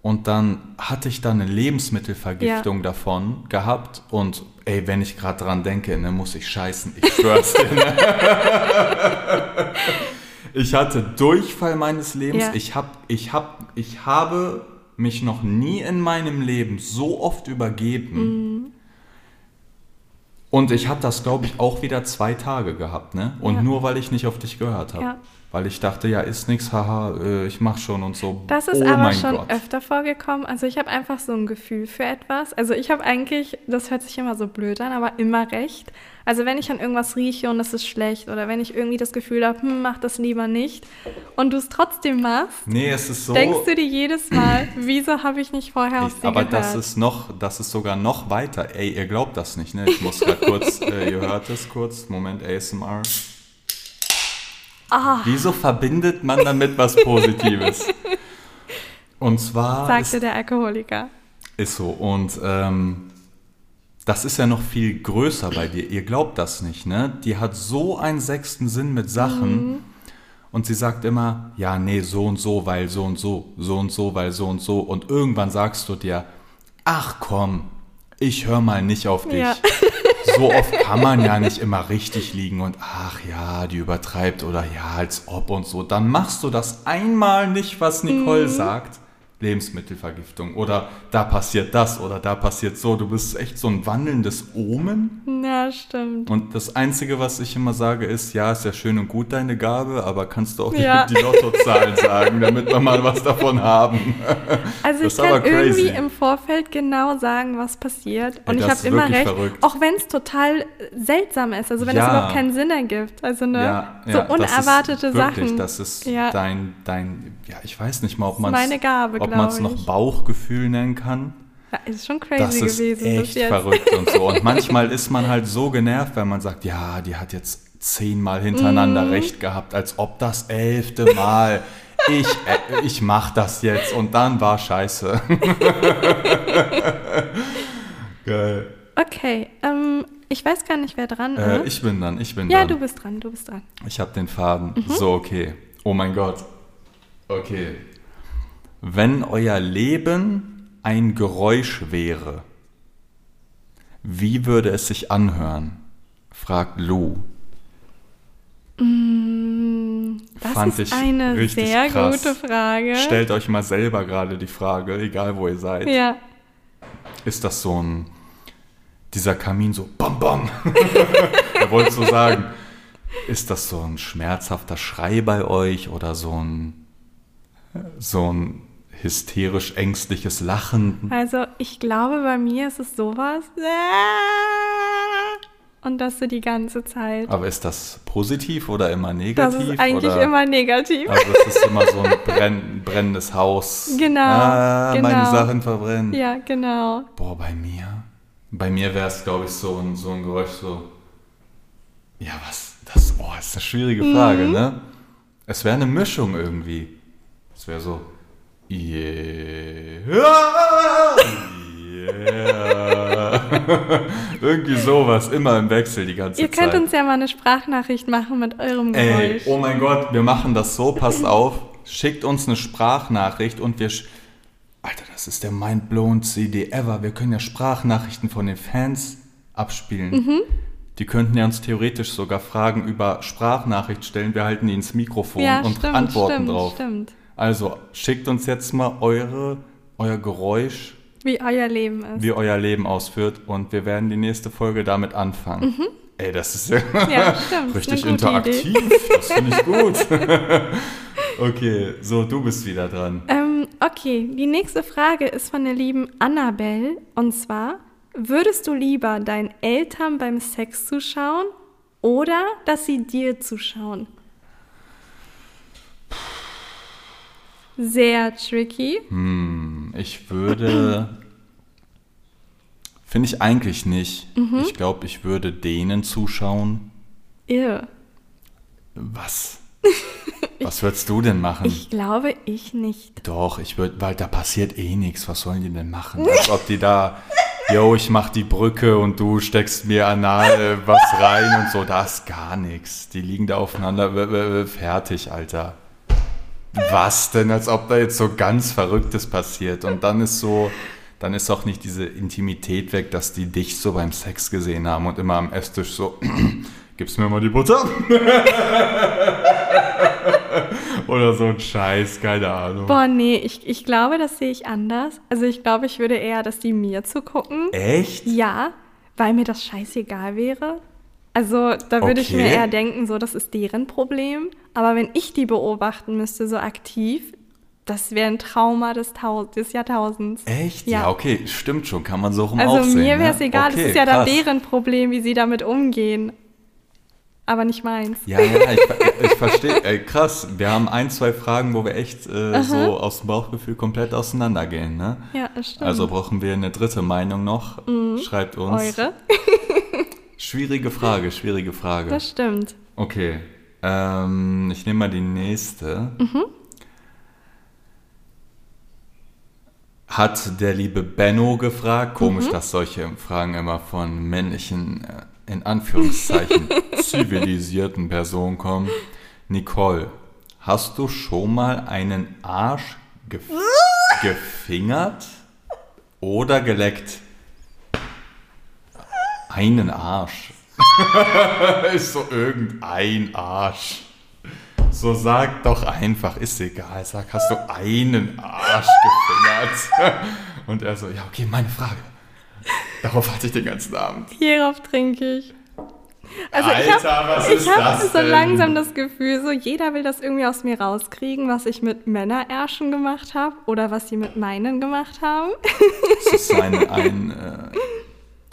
Und dann hatte ich dann eine Lebensmittelvergiftung davon gehabt und ey, wenn ich gerade dran denke, ne, muss ich scheißen. Ich schwör's dir. Ne? ich hatte Durchfall meines Lebens. Ja. Ich, hab, ich, hab, ich habe mich noch nie in meinem Leben so oft übergeben. Mhm. Und ich hatte das, glaube ich, auch wieder zwei Tage gehabt, ne? Und Ja. nur weil ich nicht auf dich gehört habe. Ja. Weil ich dachte, ja, ist nix, haha, äh, ich mach schon und so. Das ist oh aber schon Gott. öfter vorgekommen. Also ich habe einfach so ein Gefühl für etwas. Also ich habe eigentlich, das hört sich immer so blöd an, aber immer recht. Also wenn ich an irgendwas rieche und es ist schlecht oder wenn ich irgendwie das Gefühl habe, hm, mach das lieber nicht und du es trotzdem machst, Nee, es ist so. denkst du dir jedes Mal, wieso habe ich nicht vorher auf Ich, aber gehört? das ist noch, das ist sogar noch weiter. Ey, ihr glaubt das nicht, ne? Ich muss gerade kurz, äh, ihr hört es kurz. Moment, ASMR. Ah. Wieso verbindet man damit was Positives? Und zwar sagte ist, der Alkoholiker. ist so. Und ähm, das ist ja noch viel größer bei dir. Ihr glaubt das nicht, ne? Die hat so einen sechsten Sinn mit Sachen. Mhm. Und sie sagt immer, ja, nee, so und so, weil so und so, so und so, weil so und so. Und irgendwann sagst du dir, ach komm, ich höre mal nicht auf dich. Ja. So oft kann man ja nicht immer richtig liegen und ach ja, die übertreibt oder ja, als ob und so. Dann machst du das einmal nicht, was Nicole Mhm. sagt. Lebensmittelvergiftung oder da passiert das oder da passiert so. Du bist echt so ein wandelndes Omen. Ja, stimmt. Und das Einzige, was ich immer sage, ist, ja, ist ja schön und gut deine Gabe, aber kannst du auch die, Ja. die Lottozahlen sagen, damit wir mal was davon haben. Also Das ich kann irgendwie im Vorfeld genau sagen, was passiert. Und Ey, ich habe immer recht, verrückt. auch wenn es total seltsam ist, also wenn es Ja. überhaupt keinen Sinn ergibt. Also ne, Ja, so ja, das ist unerwartete wirklich, Sachen. Das ist Ja. dein, dein, ja, ich weiß nicht mal, ob man es noch. Bauchgefühl nennen kann. Ja, ist schon crazy Das ist gewesen echt jetzt. verrückt und so. Und manchmal ist man halt so genervt, wenn man sagt, ja, die hat jetzt zehnmal hintereinander Mhm. recht gehabt, als ob das elfte Mal. Ich, äh, ich mach das jetzt und dann war scheiße. Geil. Okay, ähm, ich weiß gar nicht, wer dran Äh, ist. ich bin dann, ich bin ja, dann. du bist dran, du bist dran. Ich habe den Faden. Mhm. So, okay. Oh mein Gott. Okay. Wenn euer Leben ein Geräusch wäre, wie würde es sich anhören? fragt Lou. Mm, Das Fand ist ich eine richtig sehr krass. gute Frage. Stellt euch mal selber gerade die Frage, egal wo ihr seid. ja, Ist das so ein, dieser Kamin so bam bam? er wollte so sagen, ist das so ein schmerzhafter Schrei bei euch oder so ein, so ein hysterisch ängstliches Lachen? also ich glaube, bei mir ist es sowas. Und das so die ganze Zeit. Aber ist das positiv oder immer Das negativ? ist eigentlich oder? immer negativ. Also es ist immer so ein brenn, brennendes Haus. Genau, Ah, meine genau. Sachen verbrennen. Ja, genau. Boah, bei mir? Bei mir wäre es, glaube ich, so ein, so ein Geräusch so. Ja, was? Das oh, ist eine schwierige Frage, Mhm. ne? Es wäre eine Mischung irgendwie. Es wäre so. Yeah. Yeah. irgendwie sowas, immer im Wechsel die ganze Ihr Zeit. könnt uns ja mal eine Sprachnachricht machen mit eurem Ey, Geräusch. oh mein Gott, wir machen das so, passt auf. Schickt uns eine Sprachnachricht und wir. sch- Alter, das ist der mindblown CD ever. Wir können ja Sprachnachrichten von den Fans abspielen. Mhm. Die könnten ja uns theoretisch sogar Fragen über Sprachnachricht stellen. Wir halten die ins Mikrofon ja, und stimmt, antworten stimmt, drauf. stimmt. Also schickt uns jetzt mal eure, euer Geräusch, Wie euer Leben ist. wie euer Leben ausführt und wir werden die nächste Folge damit anfangen. Ey, das ist ja, Mhm. Ja, stimmt. richtig interaktiv. Das finde ich gut. okay, so, du bist wieder dran. Ähm, okay, die nächste Frage ist von der lieben Annabelle. Und zwar, würdest du lieber deinen Eltern beim Sex zuschauen oder dass sie dir zuschauen? Sehr tricky. Hm, ich würde. Finde ich eigentlich nicht. Mhm. Ich glaube, ich würde denen zuschauen. Irr. Was? Was würdest du denn machen? Ich glaube, ich nicht. Doch, ich würde, weil da passiert eh nichts. Was sollen die denn machen? Als ob die da, yo, ich mach die Brücke und du steckst mir anal äh, was rein und so. Da ist gar nichts. Die liegen da aufeinander, fertig, Alter. Was denn, als ob da jetzt so ganz Verrücktes passiert? Und dann ist so, dann ist auch nicht diese Intimität weg, dass die dich so beim Sex gesehen haben und immer am Esstisch so, gib's mir mal die Butter? Oder so ein Scheiß, keine Ahnung. Boah, nee, ich, ich glaube, das sehe ich anders. Also ich glaube, ich würde eher, dass die mir zugucken. Echt? Ja, weil mir das scheißegal wäre. Also da würde ich mir Okay. eher denken, so, das ist deren Problem. Aber wenn ich die beobachten müsste, so aktiv, das wäre ein Trauma des, des Jahrtausends. Echt? Ja. Ja. okay, stimmt schon, kann man so rum Also auch sehen. mir wäre es ne? egal, okay, das ist ja krass. deren Problem, wie sie damit umgehen. Aber nicht meins. Ja, ja, ich, ich verstehe. Krass, wir haben ein, zwei Fragen, wo wir echt äh, so aus dem Bauchgefühl komplett auseinandergehen. Ne? Ja, das stimmt. Also brauchen wir eine dritte Meinung noch. Schreibt uns. Mhm. Eure? Schwierige Frage, schwierige Frage. Das stimmt. Okay, ähm, ich nehme mal die nächste. Mhm. Hat der liebe Benno gefragt. Komisch, Mhm. dass solche Fragen immer von männlichen, äh, in Anführungszeichen, zivilisierten Personen kommen. Nicole, hast du schon mal einen Arsch gef gefingert oder geleckt? Einen Arsch. ist so irgendein Arsch. So sag doch einfach, ist egal. Sag, hast du einen Arsch gefingert? Und er so, ja, okay, meine Frage. Darauf hatte ich den ganzen Abend. Hierauf trinke ich. Also Alter, ich habe ich hab so denn? langsam das Gefühl, so jeder will das irgendwie aus mir rauskriegen, was ich mit Männerärschen gemacht habe oder was sie mit meinen gemacht haben. Das ist ein, ein, äh,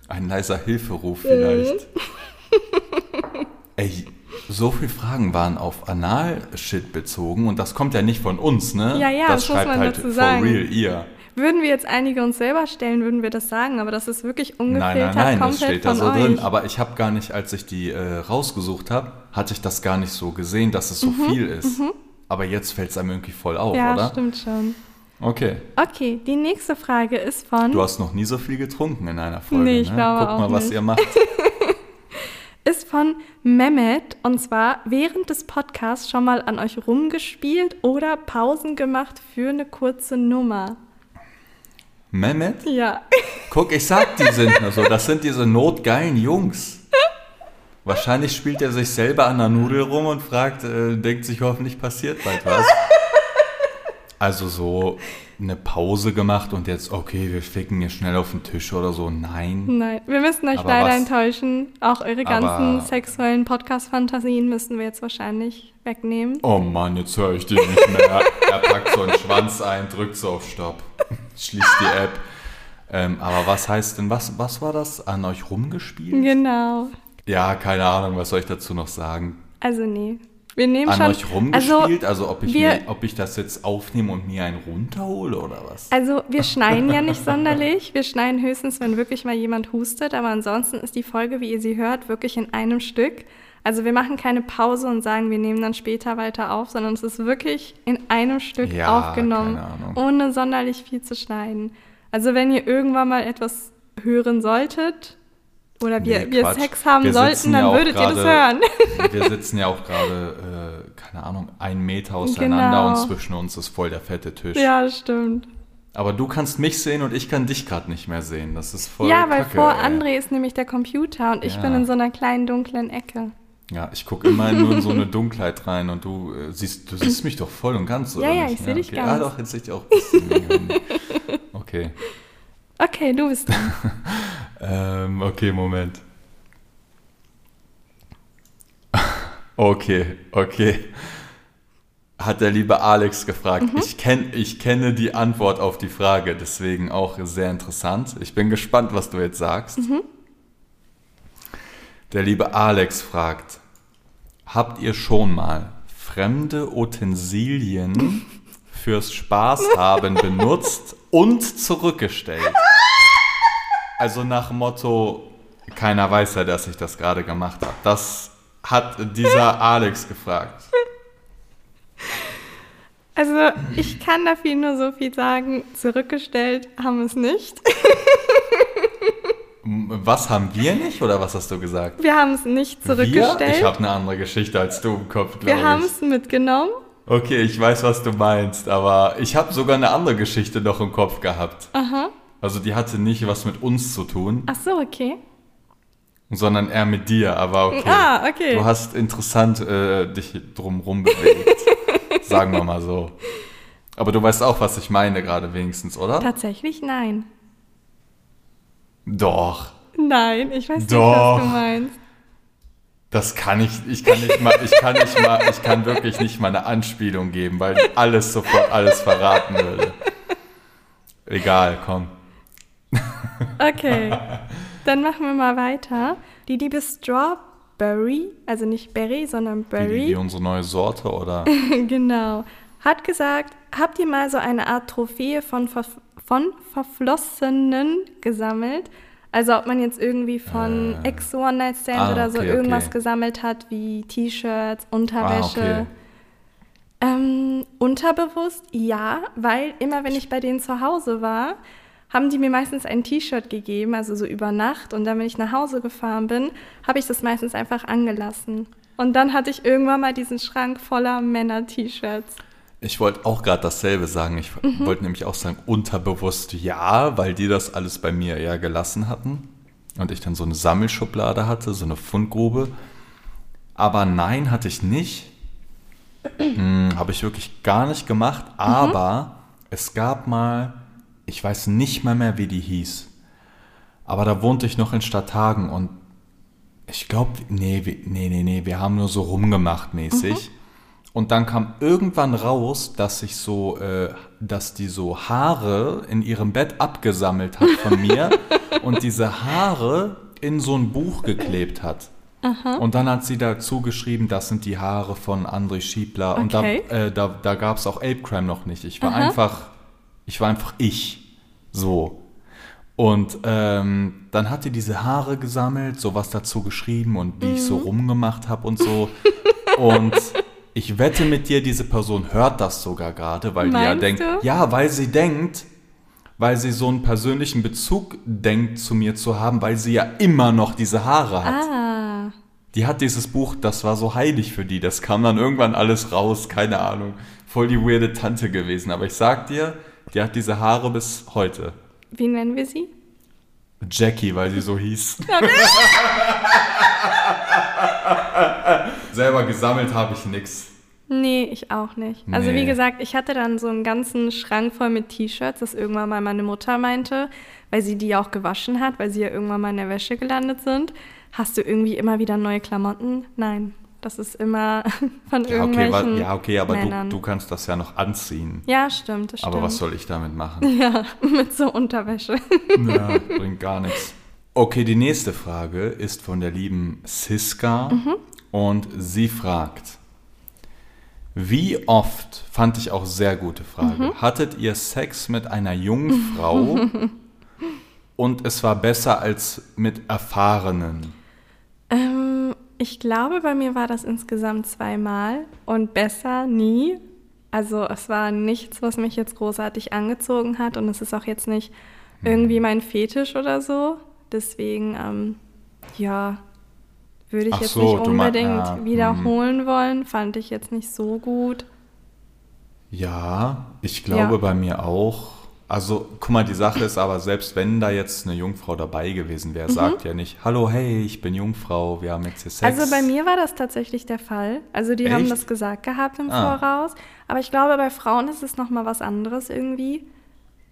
ein leiser Hilferuf vielleicht. Ey, so viele Fragen waren auf Anal-Shit bezogen und das kommt ja nicht von uns, ne? Ja, ja, das das muss schreibt man halt dazu for sagen. real ihr. Würden wir jetzt einige uns selber stellen, würden wir das sagen, aber das ist wirklich Nein, ungefiltert nein, nein, das komplett steht da so euch. drin. Aber ich habe gar nicht, als ich die äh, rausgesucht habe, hatte ich das gar nicht so gesehen, dass es so viel ist. Aber jetzt fällt es einem irgendwie voll auf, Mhm, ja, oder? stimmt schon. Okay. Okay, die nächste Frage ist von Du hast noch nie so viel getrunken in einer Folge. Nee, ich ne? glaube Guck auch mal, was nicht. ihr macht. ist von Mehmet und zwar während des Podcasts schon mal an euch rumgespielt oder Pausen gemacht für eine kurze Nummer. Mehmet? Ja. Guck, ich sag, die sind nur so. Das sind diese notgeilen Jungs. Wahrscheinlich spielt er sich selber an der Nudel rum und fragt, äh, denkt sich hoffentlich passiert bald was. Also so eine Pause gemacht und jetzt, okay, wir ficken hier schnell auf den Tisch oder so. Nein. Nein, wir müssen euch Aber leider was- enttäuschen. Auch eure ganzen sexuellen Podcast-Fantasien müssen wir jetzt wahrscheinlich wegnehmen. Oh Mann, jetzt höre ich die nicht mehr. er packt so einen Schwanz ein, drückt so auf Stopp, schließt die App. Ähm, aber was heißt denn, was, was war das? An euch rumgespielt? Genau. Ja, keine Ahnung, was soll ich dazu noch sagen? Also nee. Wir nehmen An schon. euch rumgespielt? Also, Also, ob, ich wir- mir, ob ich das jetzt aufnehme und mir einen runterhole oder was? also wir schneiden ja nicht sonderlich. Wir schneiden höchstens, wenn wirklich mal jemand hustet. Aber ansonsten ist die Folge, wie ihr sie hört, wirklich in einem Stück. Also wir machen keine Pause und sagen, wir nehmen dann später weiter auf, sondern es ist wirklich in einem Stück Ja, aufgenommen, ohne sonderlich viel zu schneiden. Also wenn ihr irgendwann mal etwas hören solltet oder wir, Nee, wir. Sex haben Wir sollten, dann ja würdet ihr das hören. Wir sitzen ja auch gerade, äh, keine Ahnung, einen Meter auseinander Genau. und zwischen uns ist voll der fette Tisch. ja, das stimmt. Aber du kannst mich sehen und ich kann dich gerade nicht mehr sehen. Das ist voll ja, weil kacke, vor ey. André ist nämlich der Computer und ich Ja. bin in so einer kleinen dunklen Ecke. Ja, ich gucke immer nur in so eine Dunkelheit rein und du äh, siehst, du siehst mich doch voll und ganz, oder Ja, ja, ich seh dich okay. ganz. Ah, doch, jetzt sehe ich dich auch ein bisschen. okay. Okay, du bist dran. Ähm, okay, Moment. Okay, okay. Hat der liebe Alex gefragt. Mhm. Ich, kenn, ich kenne die Antwort auf die Frage, deswegen auch sehr interessant. Ich bin gespannt, was du jetzt sagst. Mhm. Der liebe Alex fragt, habt ihr schon mal fremde Utensilien fürs Spaß haben benutzt und zurückgestellt? Also nach Motto, keiner weiß ja, dass ich das gerade gemacht habe. Das hat dieser Alex gefragt. Also, ich kann dafür nur so viel sagen. Zurückgestellt haben wir es nicht. Was haben wir nicht oder was hast du gesagt? Wir haben es nicht Wir? zurückgestellt. Ich habe eine andere Geschichte als du im Kopf, wir haben es mitgenommen. Okay, ich weiß, was du meinst, aber ich habe sogar eine andere Geschichte noch im Kopf gehabt. Aha. Also die hatte nicht was mit uns zu tun, Ach so, okay. sondern eher mit dir, aber okay. Ah, okay. Du hast interessant äh, dich drumrum bewegt. sagen wir mal so. Aber du weißt auch, was ich meine gerade wenigstens, oder? Tatsächlich nein. Doch. Nein, ich weiß nicht, Doch. was du meinst. Das kann ich, ich kann nicht mal, ich kann nicht mal, ich kann wirklich nicht mal eine Anspielung geben, weil alles sofort alles verraten würde. Egal, komm. Okay, dann machen wir mal weiter. Die liebe Strawberry, also nicht Berry, sondern Wie, wie Berry, unsere neue Sorte oder? genau, hat gesagt, habt ihr mal so eine Art Trophäe von, von Verflossenen gesammelt? Also ob man jetzt irgendwie von Äh. Ex-One-Night-Stand Ah, oder so okay, irgendwas okay. gesammelt hat, wie T-Shirts, Ah, Unterwäsche. okay. Ähm, unterbewusst ja, weil immer wenn ich bei denen zu Hause war, haben die mir meistens ein T-Shirt gegeben, also so über Nacht. Und dann, wenn ich nach Hause gefahren bin, habe ich das meistens einfach angelassen. Und dann hatte ich irgendwann mal diesen Schrank voller Männer-T-Shirts. Ich wollte auch gerade dasselbe sagen. Ich Mhm. wollte nämlich auch sagen, unterbewusst ja, weil die das alles bei mir ja gelassen hatten. Und ich dann so eine Sammelschublade hatte, so eine Fundgrube. Aber nein, hatte ich nicht. Hm, Habe ich wirklich gar nicht gemacht, aber es gab mal, ich weiß nicht mal mehr, wie die hieß, aber da wohnte ich noch in Stadthagen und ich glaube, nee, nee, nee, nee, wir haben nur so rumgemacht mäßig. Und dann kam irgendwann raus, dass ich so, äh, dass die so Haare in ihrem Bett abgesammelt hat von mir und diese Haare in so ein Buch geklebt hat. Und dann hat sie dazu geschrieben, das sind die Haare von André Schiebler. Und da, Okay. äh, da, da gab es auch Ape Crime noch nicht. Ich war einfach, ich war einfach ich. So. Und ähm, dann hat die diese Haare gesammelt, sowas dazu geschrieben und wie ich so rumgemacht habe und so. und ich wette mit dir, diese Person hört das sogar gerade, weil die ja Meinst denkt, du? ja, weil sie denkt, weil sie so einen persönlichen Bezug denkt zu mir zu haben, weil sie ja immer noch diese Haare hat. Ah, Die hat dieses Buch, das war so heilig für die. Das kam dann irgendwann alles raus, keine Ahnung. Voll die weirde Tante gewesen. Aber ich sag dir, die hat diese Haare bis heute. wie nennen wir sie? Jackie, weil sie so hieß. Selber gesammelt habe ich nix. Nee, ich auch nicht. Also Nee. wie gesagt, ich hatte dann so einen ganzen Schrank voll mit T-Shirts, das irgendwann mal meine Mutter meinte, weil sie die auch gewaschen hat, weil sie ja irgendwann mal in der Wäsche gelandet sind. Hast du irgendwie immer wieder neue Klamotten? Nein, das ist immer von Ja, okay, irgendwelchen wa- ja, okay aber du, du kannst das ja noch anziehen. Ja, stimmt, das stimmt. Aber was soll ich damit machen? Ja, mit so Unterwäsche. Ja, bringt gar nichts. Okay, die nächste Frage ist von der lieben Siska und sie fragt, wie oft, fand ich auch sehr gute Frage, hattet ihr Sex mit einer Jungfrau und es war besser als mit Erfahrenen? Ähm, ich glaube, bei mir war das insgesamt zweimal und besser nie. Also es war nichts, was mich jetzt großartig angezogen hat und es ist auch jetzt nicht Hm. irgendwie mein Fetisch oder so. Deswegen, ähm, ja, würde ich Ach jetzt so, nicht du mein- unbedingt ja, hm. wiederholen wollen. Fand ich jetzt nicht so gut. Ja, ich glaube Ja. bei mir auch. Also, guck mal, die Sache ist aber, selbst wenn da jetzt eine Jungfrau dabei gewesen wäre, sagt ja nicht, hallo, hey, ich bin Jungfrau, wir haben jetzt hier Sex. Mhm. Also bei mir war das tatsächlich der Fall. Also die haben Echt? das gesagt gehabt im Ah. Voraus. Aber ich glaube, bei Frauen ist es nochmal was anderes irgendwie.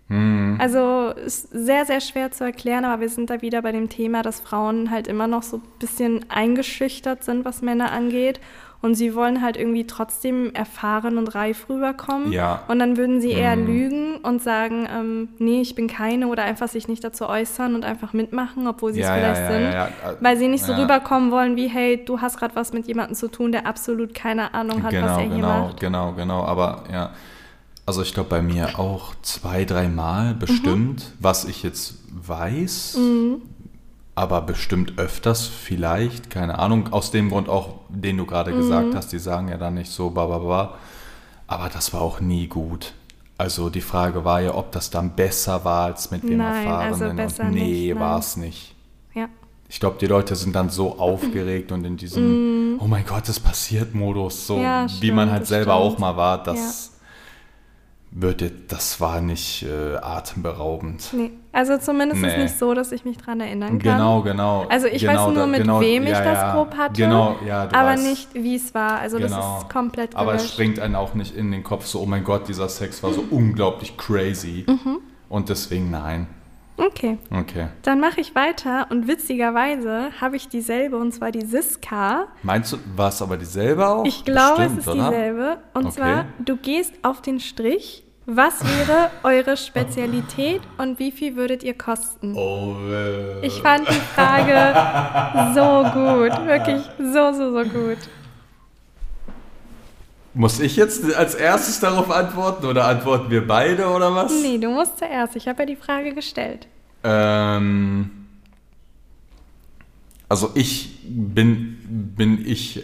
Hm. Also ist sehr, sehr schwer zu erklären, aber wir sind da wieder bei dem Thema, dass Frauen halt immer noch so ein bisschen eingeschüchtert sind, was Männer angeht. Und sie wollen halt irgendwie trotzdem erfahren und reif rüberkommen. Ja. Und dann würden sie eher Mhm. lügen und sagen, ähm, nee, ich bin keine oder einfach sich nicht dazu äußern und einfach mitmachen, obwohl sie Ja, es vielleicht ja, sind. Weil sie nicht so rüberkommen wollen wie, hey, du hast gerade was mit jemandem zu tun, der absolut keine Ahnung hat, was genau, er hier genau, macht. genau, genau. Aber ja, also ich glaube bei mir auch zwei, dreimal bestimmt, Mhm. was ich jetzt weiß, aber bestimmt öfters vielleicht, keine Ahnung. Aus dem Grund auch, den du gerade Mhm. gesagt hast, die sagen ja dann nicht so, ba, ba, ba. Aber das war auch nie gut. Also die Frage war ja, ob das dann besser war als mit dem Nein, also Erfahrenen. besser Und nee, war es nicht. Ja. Ich glaube, die Leute sind dann so aufgeregt und in diesem Oh mein Gott, es passiert Modus, so. Ja, wie man stimmt, halt das selber stimmt. auch mal war, das wird jetzt- das war nicht äh, atemberaubend. Nee. Also zumindest ist es Nee. nicht so, dass ich mich dran erinnern kann. Genau, genau. Also ich genau, weiß nur, mit genau, wem ich ja, das ja, grob hatte, Genau, ja, aber weißt. nicht, wie es war. Also Genau. das ist komplett Aber es springt einen auch nicht in den Kopf so, oh mein Gott, dieser Sex war so unglaublich crazy. Mhm. Und deswegen nein. Okay, Okay. dann mache ich weiter und witzigerweise habe ich dieselbe und zwar die Siska. Meinst du, war es aber dieselbe auch? Ich glaube, es ist oder? dieselbe. Und Okay. zwar, du gehst auf den Strich. Was wäre eure Spezialität und wie viel würdet ihr kosten? Oh, äh. Ich fand die Frage so gut. Wirklich so, so, so gut. Muss ich jetzt als erstes darauf antworten oder antworten wir beide oder was? Nee, du musst zuerst. Ich habe ja die Frage gestellt. Ähm, also ich bin, bin ich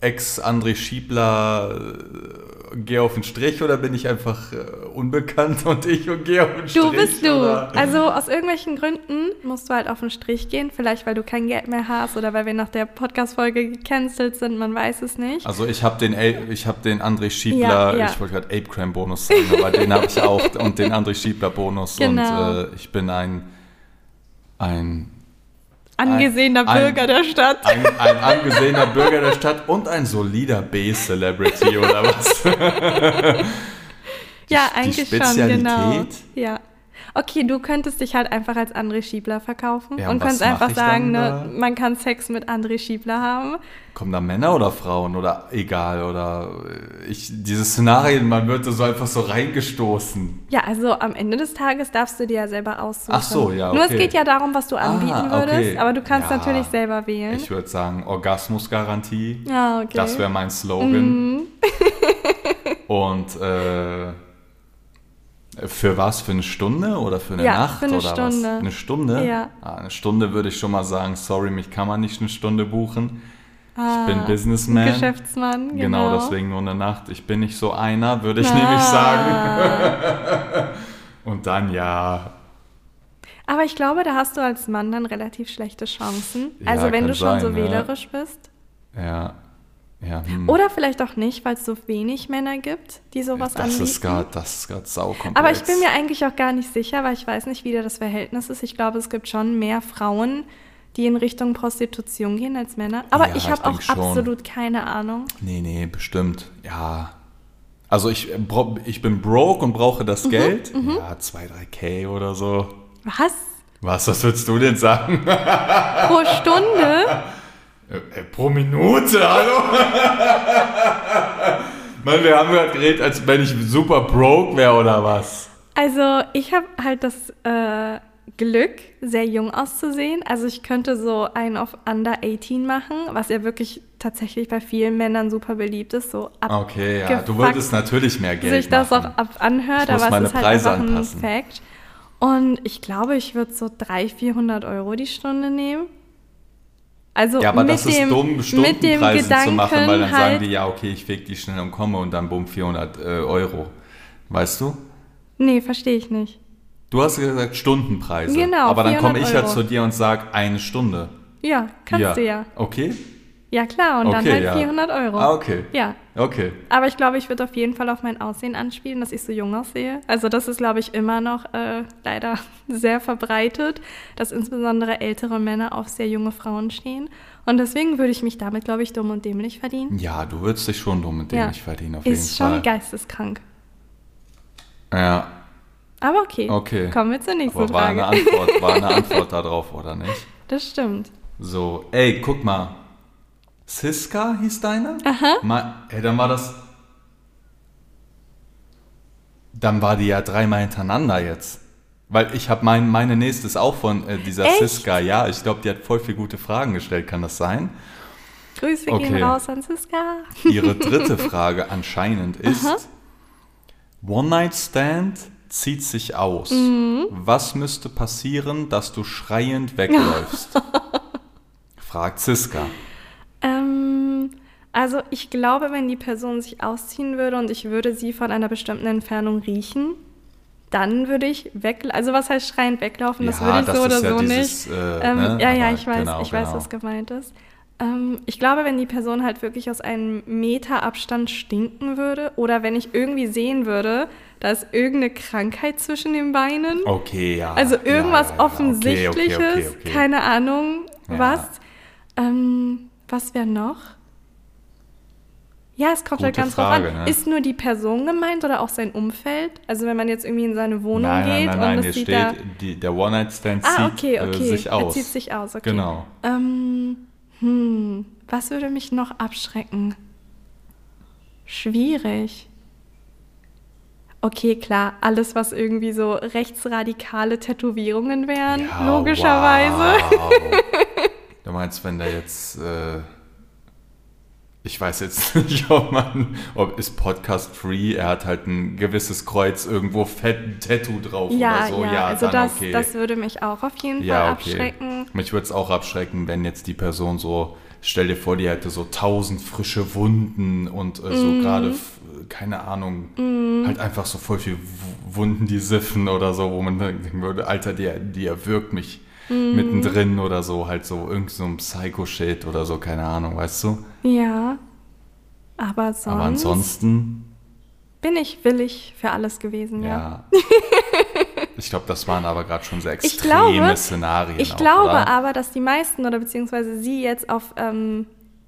Ex-André Schiebler, äh, gehe auf den Strich oder bin ich einfach äh, unbekannt und ich und gehe auf den Strich? Du bist du. Oder? Also aus irgendwelchen Gründen musst du halt auf den Strich gehen. Vielleicht, weil du kein Geld mehr hast oder weil wir nach der Podcast-Folge gecancelt sind. Man weiß es nicht. Also ich habe den, El- ich hab den André Schiebler, Ja, ja. ich wollte gerade Ape Crime Bonus sagen, aber den habe ich auch und den André Schiebler Bonus Genau. und äh, ich bin ein, ein Angesehener ein- Bürger der Stadt. Ein, ein angesehener Bürger der Stadt und ein solider B-Celebrity oder was? ja, die eigentlich schon, Spezialität? genau. Ja. Okay, du könntest dich halt einfach als André Schiebler verkaufen Ja, und und könntest einfach sagen, dann ne, man kann Sex mit André Schiebler haben. Kommen da Männer oder Frauen oder egal oder ich dieses Szenarien, man wird da so einfach so reingestoßen. Ja, also am Ende des Tages darfst du dir ja selber aussuchen. Ach so, ja, Nur es okay. geht ja darum, was du anbieten Ah, okay. würdest, aber du kannst Ja. natürlich selber wählen. Ich würde sagen Orgasmusgarantie. ja, okay. Das wäre mein Slogan. Mhm. Und äh, für was? Für eine Stunde oder für eine Ja, Nacht für eine oder was? Stunde. Eine Stunde? Ja. Ah, eine Stunde würde ich schon mal sagen, sorry, mich kann man nicht eine Stunde buchen. ah, Ich bin Businessman. Geschäftsmann, genau. Genau, deswegen nur eine Nacht. Ich bin nicht so einer, würde ich Ah. nämlich sagen. Und dann ja, Aber ich glaube, da hast du als Mann dann relativ schlechte Chancen. Ja, Also wenn du schon so sein, ja. wählerisch bist. ja, ja. Hm. Oder vielleicht auch nicht, weil es so wenig Männer gibt, die sowas das anbieten. ist gerade, das ist gerade saukomplex. Aber ich bin mir eigentlich auch gar nicht sicher, weil ich weiß nicht, wie da das Verhältnis ist. Ich glaube, es gibt schon mehr Frauen, die in Richtung Prostitution gehen als Männer. Aber Ja, ich habe auch schon. absolut keine Ahnung. Nee, nee, bestimmt. Ja. Also ich, äh, ich bin broke und brauche Mhm, das Geld. Ja, 2, 3 K oder so. Was? Was, was würdest du denn sagen? Pro Stunde? Äh, äh, pro Minute, hallo? Mann, wir haben gerade geredet, als wenn ich super broke wäre oder was. Also ich habe halt das äh, Glück, sehr jung auszusehen. Also ich könnte so einen auf Under 18 machen, was ja wirklich tatsächlich bei vielen Männern super beliebt ist. So ab Okay, ja, du würdest natürlich mehr Geld sich das machen. auch ab anhört, aber meine es ist halt Preise einfach anpassen. ein Fact. Und ich glaube, ich würde so 300, 400 Euro die Stunde nehmen. Also Ja, aber mit das dem, ist dumm, dem Stundenpreise Gedanken zu machen, weil dann halt, sagen die, ja, okay, ich feg die schnell und komme und dann bumm, 400 äh, Euro. Weißt du? Nee, verstehe ich nicht. Du hast gesagt Stundenpreise. Genau, Aber dann komme ich 400 ja Euro. zu dir und sag eine Stunde. Ja, kannst du ja. Okay? Ja, klar, und dann Okay, halt ja. 400 Euro. Ah, okay. Ja, Okay. aber ich glaube, ich würde auf jeden Fall auf mein Aussehen anspielen, dass ich so jung aussehe. Also das ist, glaube ich, immer noch äh, leider sehr verbreitet, dass insbesondere ältere Männer auf sehr junge Frauen stehen. Und deswegen würde ich mich damit, glaube ich, dumm und dämlich verdienen. Ja, du würdest dich schon dumm mit dem Ja. verdienen, auf Ist jeden schon Fall. geisteskrank. Ja, Aber okay. Okay. Kommen wir zur nächsten aber war Frage. eine Antwort, war eine Antwort darauf, oder nicht? Das stimmt. So, ey, guck mal. Siska hieß deine? Aha. Mal, ey, dann war das. Dann war die ja dreimal hintereinander jetzt. Weil ich habe mein, meine nächste ist auch von äh, dieser Echt? Siska. Ja, ich glaube, die hat voll viele gute Fragen gestellt. Kann das sein? Grüße Okay. gehen raus an Siska. Ihre dritte Frage anscheinend ist: One-Night-Stand zieht sich aus. Mhm. Was müsste passieren, dass du schreiend wegläufst? Fragt Siska. Ähm, also ich glaube, wenn die Person sich ausziehen würde und ich würde sie von einer bestimmten Entfernung riechen, dann würde ich weg. Also was heißt schreiend weglaufen? Das Ja, würde ich das so oder ja so dieses, nicht. äh, ähm, ne? Ja, ja, ich weiß, genau, ich weiß, genau. was gemeint ist. Ähm, ich glaube, wenn die Person halt wirklich aus einem Meter Abstand stinken würde oder wenn ich irgendwie sehen würde, da ist irgendeine Krankheit zwischen den Beinen. Okay, ja. Also irgendwas ja. Offensichtliches, Okay, okay, okay, keine Ahnung, was. Ähm, was wäre noch? Ja, es kommt halt Gute ganz Frage, drauf an. ne? Ist nur die Person gemeint oder auch sein Umfeld? Also wenn man jetzt irgendwie in seine Wohnung Nein, nein, geht nein, nein, und hier es sieht steht, da... die, der One-Night-Stand Ah, zieht okay, okay. Äh, sich Er aus. zieht sich aus, okay. Genau. Ähm, hm, was würde mich noch abschrecken? Schwierig. Okay, klar, alles, was irgendwie so rechtsradikale Tätowierungen wären, Ja, logischerweise. Wow. Du meinst, wenn der jetzt, äh, ich weiß jetzt nicht, ob man, ob ist Podcast free, er hat halt ein gewisses Kreuz irgendwo fett ein Tattoo drauf Ja, oder so, ja, ja, also dann das, okay. das würde mich auch auf jeden Fall ja, okay. abschrecken. Mich würde es auch abschrecken, wenn jetzt die Person so, stell dir vor, die hätte so tausend frische Wunden und äh, so gerade, f- keine Ahnung, halt einfach so voll viel Wunden, die siffen oder so, wo man denken würde, Alter, die, die erwürgt mich Mhm. mittendrin oder so, halt so irgend so ein Psycho-Shit oder so, keine Ahnung, weißt du? Ja. Aber sonst Aber ansonsten, bin ich willig für alles gewesen, ja. ja. Ich glaube, das waren aber gerade schon sehr Ich extreme glaube- Szenarien. Ich auch, glaube oder? aber, dass die meisten oder beziehungsweise sie jetzt auf ähm,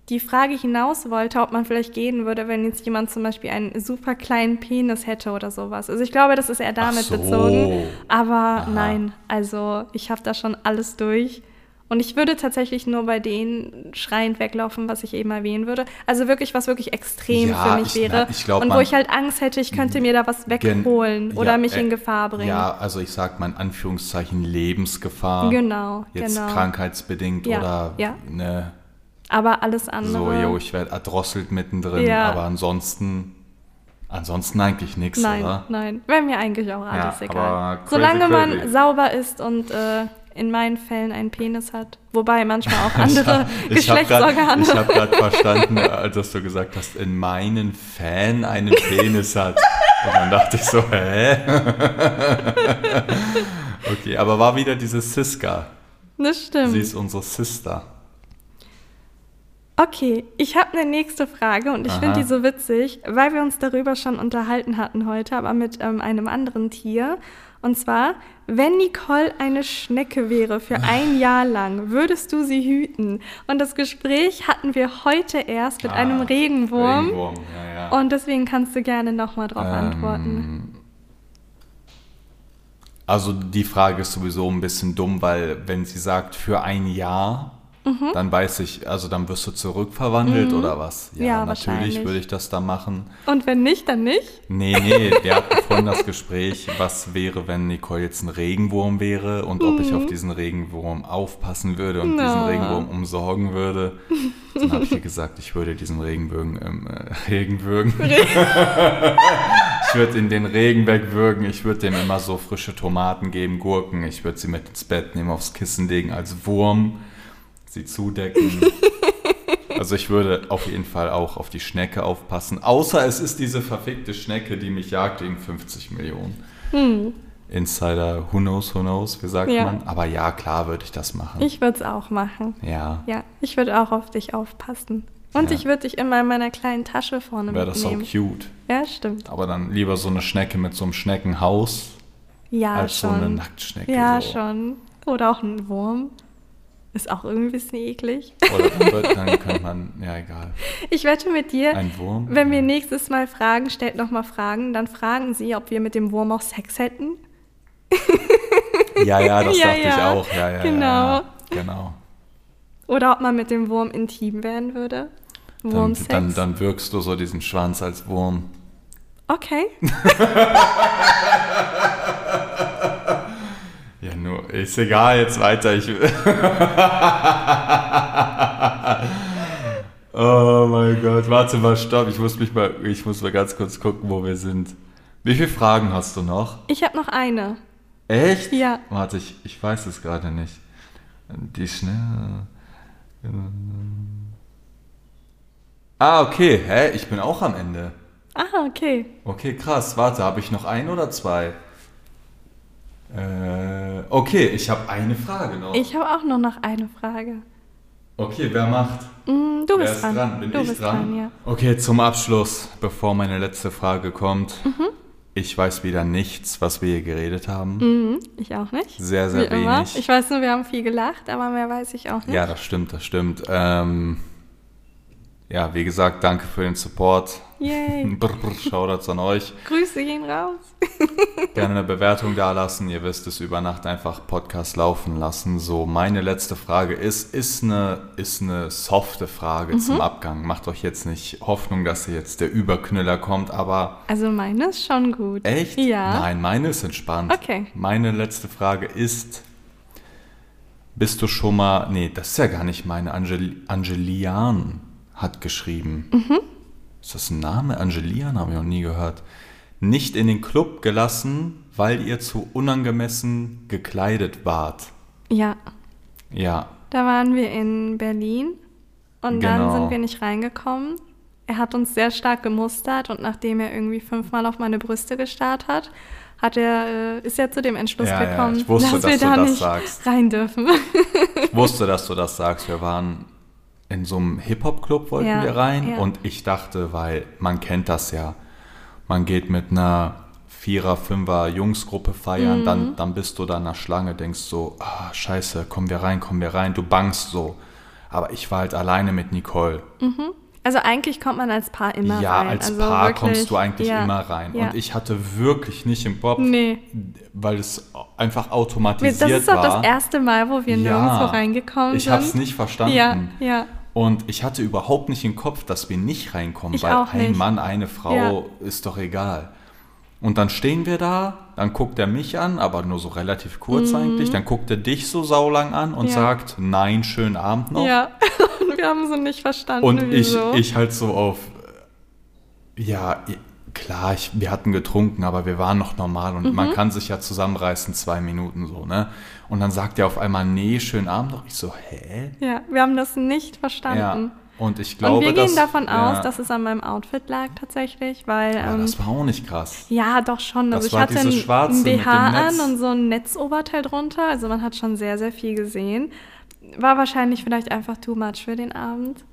die Frage hinaus wollte, ob man vielleicht gehen würde, wenn jetzt jemand zum Beispiel einen super kleinen Penis hätte oder sowas. Also ich glaube, das ist eher damit so. bezogen. Aber Aha. nein, also ich habe da schon alles durch. Und ich würde tatsächlich nur bei denen schreiend weglaufen, was ich eben erwähnen würde. Also wirklich, was wirklich extrem Ja, für mich ich- wäre. ich glaub, und wo ich halt Angst hätte, ich könnte mir da was wegholen oder ja, mich äh, in Gefahr bringen. Ja, also ich sag mal in Anführungszeichen Lebensgefahr. Genau, Jetzt genau. krankheitsbedingt Ja, oder ja. ne, Aber alles so, andere. yo, ich werde erdrosselt mittendrin, Ja. aber ansonsten, ansonsten eigentlich nichts, Nein, oder? nein, wäre mir eigentlich auch alles Ja, egal. aber crazy, Solange man sauber ist und äh, in meinen Fällen einen Penis hat, wobei manchmal auch andere Ich habe Geschlechtsorgane. gerade hab verstanden, als dass du gesagt hast, in meinen Fan einen Penis hat. Und dann dachte ich so, hä? okay, aber war wieder diese Siska. das stimmt. Sie ist unsere Sister. Okay, ich habe eine nächste Frage und ich finde die so witzig, weil wir uns darüber schon unterhalten hatten heute, aber mit ähm, einem anderen Tier. Und zwar, wenn Nicole eine Schnecke wäre für ein Jahr lang, würdest du sie hüten? Und das Gespräch hatten wir heute erst mit einem Ah, Regenwurm. Regenwurm, ja, ja. Und deswegen kannst du gerne nochmal drauf Ähm, antworten. Also die Frage ist sowieso ein bisschen dumm, weil wenn sie sagt für ein Jahr, Mhm. dann weiß ich, also dann wirst du zurückverwandelt oder was? Ja, natürlich wahrscheinlich. würde ich das da machen. Und wenn nicht, dann nicht? Nee, nee, wir hatten vorhin das Gespräch, was wäre, wenn Nicole jetzt ein Regenwurm wäre und ob ich auf diesen Regenwurm aufpassen würde und diesen Mhm. Na. Regenwurm umsorgen würde. Dann habe ich ihr gesagt, ich würde diesen Regenbögen, ähm, äh, Regenbögen, ich würde in den Regen wegwürgen, ich würde dem immer so frische Tomaten geben, Gurken, ich würde sie mit ins Bett nehmen, aufs Kissen legen als Wurm, sie zudecken. Also ich würde auf jeden Fall auch auf die Schnecke aufpassen. Außer es ist diese verfickte Schnecke, die mich jagt wegen 50 Millionen. Insider, who knows, who knows, wie sagt Ja. man? Aber ja, klar würde ich das machen. Ich würde es auch machen. ja. Ja, ich würde auch auf dich aufpassen. Und Ja. ich würde dich immer in meiner kleinen Tasche vorne Wäre das auch mitnehmen. cute. ja, stimmt. Aber dann lieber so eine Schnecke mit so einem Schneckenhaus Ja, als schon. so eine Nacktschnecke. ja, so. schon. Oder auch ein Wurm. Ist auch irgendwie ein bisschen eklig. Oder dann, dann könnte man, ja egal. Ich wette mit dir, Ein Wurm? wenn wir nächstes Mal fragen, stellt nochmal Fragen, dann fragen sie, ob wir mit dem Wurm auch Sex hätten. Ja, ja, das Ja, dachte ich ja. auch. Ja, ja, Genau. Ja, genau. Oder ob man mit dem Wurm intim werden würde. Dann, Wurmsex. dann, dann wirkst du so diesen Schwanz als Wurm. Okay. Ist egal, jetzt weiter. Ich, oh mein Gott, warte mal, stopp. Ich muss mich mal, ich muss mal ganz kurz gucken, wo wir sind. Wie viele Fragen hast du noch? Ich habe noch eine. Echt? Ja. Warte, ich, ich weiß es gerade nicht. Die schnell. Ah, okay. Hä? Ich bin auch am Ende. Ah, okay. Okay, krass. Warte, habe ich noch ein oder zwei? Äh, okay, ich habe eine Frage noch. Ich habe auch nur noch eine Frage. Okay, wer macht? Mm, du wer bist ist dran. dran? Bin du ich bist dran? dran, ja. Okay, zum Abschluss, bevor meine letzte Frage kommt. Mhm. Ich weiß wieder nichts, was wir hier geredet haben. Mhm, ich auch nicht. Sehr, sehr Wie immer. wenig. Ich weiß nur, wir haben viel gelacht, aber mehr weiß ich auch nicht. Ja, das stimmt, das stimmt. Ähm, ja, wie gesagt, danke für den Support. Yay. Brr, brr, Shoutouts an euch. Grüße gehen raus. Gerne eine Bewertung da lassen. Ihr wisst es, über Nacht einfach Podcast laufen lassen. So, meine letzte Frage ist, ist eine, ist eine softe Frage Mhm. zum Abgang. Macht euch jetzt nicht Hoffnung, dass hier jetzt der Überknüller kommt, aber Also meine ist schon gut. echt? Ja. Nein, meine ist entspannt. Okay. Meine letzte Frage ist, bist du schon mal, nee, das ist ja gar nicht meine, Angel, Angelian hat geschrieben. Mhm. Ist das ein Name? Angelian habe ich noch nie gehört. Nicht in den Club gelassen, weil ihr zu unangemessen gekleidet wart. Ja, Ja, da waren wir in Berlin und dann Genau. sind wir nicht reingekommen. Er hat uns sehr stark gemustert und nachdem er irgendwie fünfmal auf meine Brüste gestarrt hat, hat er, äh, ist er zu dem Entschluss Ja, ja, gekommen, ich wusste, dass dass wir da das nicht sagst. rein dürfen. ich wusste, dass du das sagst. Wir waren in so einem Hip-Hop-Club wollten Ja, wir rein ja. und ich dachte, weil man kennt das ja, man geht mit einer Vierer, Fünfer Jungsgruppe feiern, dann, dann bist du da in der Schlange, denkst so, ah, scheiße, kommen wir rein, kommen wir rein, du bangst so. Aber ich war halt alleine mit Nicole. Also eigentlich kommt man als Paar immer ja, rein. als also Paar wirklich, kommst du eigentlich ja, immer rein. Ja. Und ich hatte wirklich nicht im Kopf, Nee. weil es einfach automatisiert Das ist doch war. das erste Mal, wo wir Ja. nirgendwo reingekommen ich sind. habe es nicht verstanden. Ja, ja. Und ich hatte überhaupt nicht im Kopf, dass wir nicht reinkommen, Ich weil ein nicht. Mann, eine Frau ist doch egal. Und dann stehen wir da, dann guckt er mich an, aber nur so relativ kurz eigentlich. Dann guckt er dich so saulang an und Mhm. Ja. sagt, nein, schönen Abend noch. Ja, und wir haben so nicht verstanden, Und ich, wieso. ich halt so auf, ja, klar, ich, wir hatten getrunken, aber wir waren noch normal und Mhm. man kann sich ja zusammenreißen, zwei Minuten so, ne? Und dann sagt er auf einmal, nee, schönen Abend noch. Ich so, hä? ja, wir haben das nicht Ja. verstanden. Und ich glaube, und wir dass, gehen davon ja, aus, dass es an meinem Outfit lag tatsächlich, weil ja, ähm, das war auch nicht krass. ja, doch schon. Das Also ich war hatte dieses ein, Schwarze ein mit dem BH Netz. an und so ein Netzoberteil drunter. Also man hat schon sehr, sehr viel gesehen. War wahrscheinlich vielleicht einfach too much für den Abend.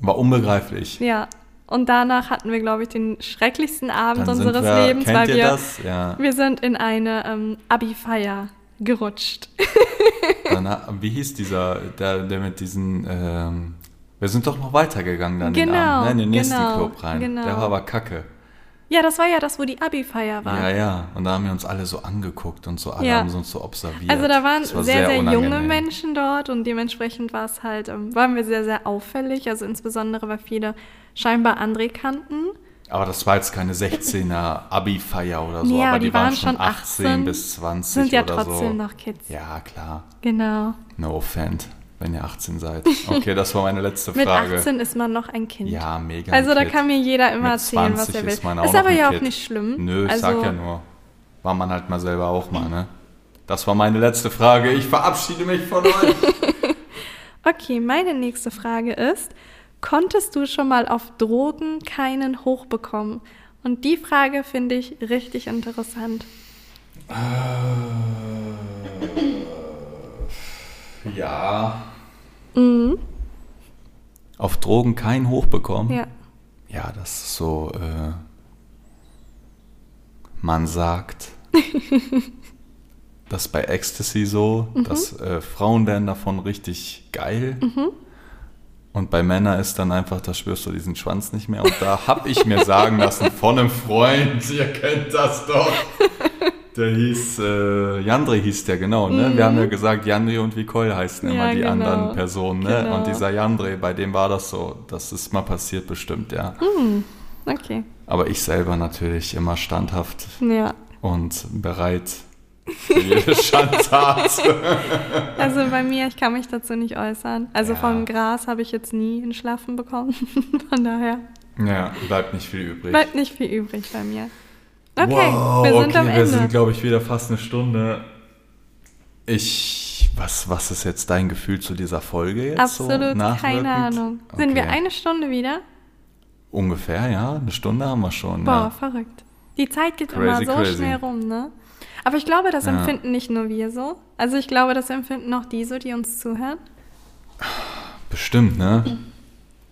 War unbegreiflich. Ja. Und danach hatten wir, glaube ich, den schrecklichsten Abend Dann unseres wir, Lebens, weil wir? Ja. wir sind in eine ähm, Abi-Feier gerutscht. Dann, wie hieß dieser, der, der mit diesen, ähm, wir sind doch noch weitergegangen dann den Genau, Abend, ne? in den nächsten genau, Club rein. genau. Der war aber kacke. Ja, das war ja das, wo die Abi-Feier war. Ja, ja. Und da haben wir uns alle so angeguckt und so, alle Ja. haben uns so observiert. Also da waren war sehr, sehr, junge unangenehm. Menschen dort und dementsprechend war es halt, ähm, waren wir sehr, sehr auffällig. Also insbesondere, weil viele scheinbar André kannten. Aber das war jetzt keine 16er Abi-Feier oder so, Ja, aber die die, waren, waren schon schon 18 18, bis 20 Sind ja oder trotzdem so. noch Kids. Ja, klar. Genau. No offend, wenn ihr 18 seid. Okay, das war meine letzte Mit Frage. 18 ist man noch ein Kind. Ja, mega. Also da Kid. kann mir jeder immer Mit erzählen, was 20 er will. Ist, man ist aber ja auch nicht schlimm. Nö, ich also, sag ja nur. War man halt mal selber auch mal, ne? Das war meine letzte Frage. Ich verabschiede mich von euch. Okay, meine nächste Frage ist, konntest du schon mal auf Drogen keinen Hoch bekommen? Und die Frage finde ich richtig interessant. Ja. Mhm. Auf Drogen kein Hoch bekommen? Ja. Ja, das ist so, äh, man sagt, das ist bei Ecstasy so, Mhm. dass äh, Frauen werden davon richtig geil. Mhm. Und bei Männern ist dann einfach, da spürst du diesen Schwanz nicht mehr. Und da habe ich mir sagen lassen von einem Freund, ihr kennt das doch. Der hieß, äh, Jandre hieß der, genau, ne? Wir haben ja gesagt, Jandre und Vicole heißen immer Mhm. Ja, die genau. anderen Personen, ne? Genau. Und dieser Jandre, bei dem war das so. Das ist mal passiert bestimmt, ja. Mhm. Okay. Aber ich selber natürlich immer standhaft Ja. und bereit für jede Schandtat. Also bei mir, ich kann mich dazu nicht äußern. Also Ja. vom Gras habe ich jetzt nie einen Schlafen bekommen. Von daher ja, bleibt nicht viel übrig. bleibt nicht viel übrig bei mir. Okay, wow, wir sind okay, am wir Ende. sind, glaube ich, wieder fast eine Stunde. Ich, was, was ist jetzt dein Gefühl zu dieser Folge jetzt? so Absolut nachwirkend? keine Ahnung. Sind wir Okay. eine Stunde wieder? Ungefähr, ja. Eine Stunde haben wir schon. Boah, ja. verrückt. Die Zeit geht Crazy, immer so crazy. schnell rum, ne? Aber ich glaube, das Ja. empfinden nicht nur wir so. Also ich glaube, das empfinden auch die so, die uns zuhören. Bestimmt, ne?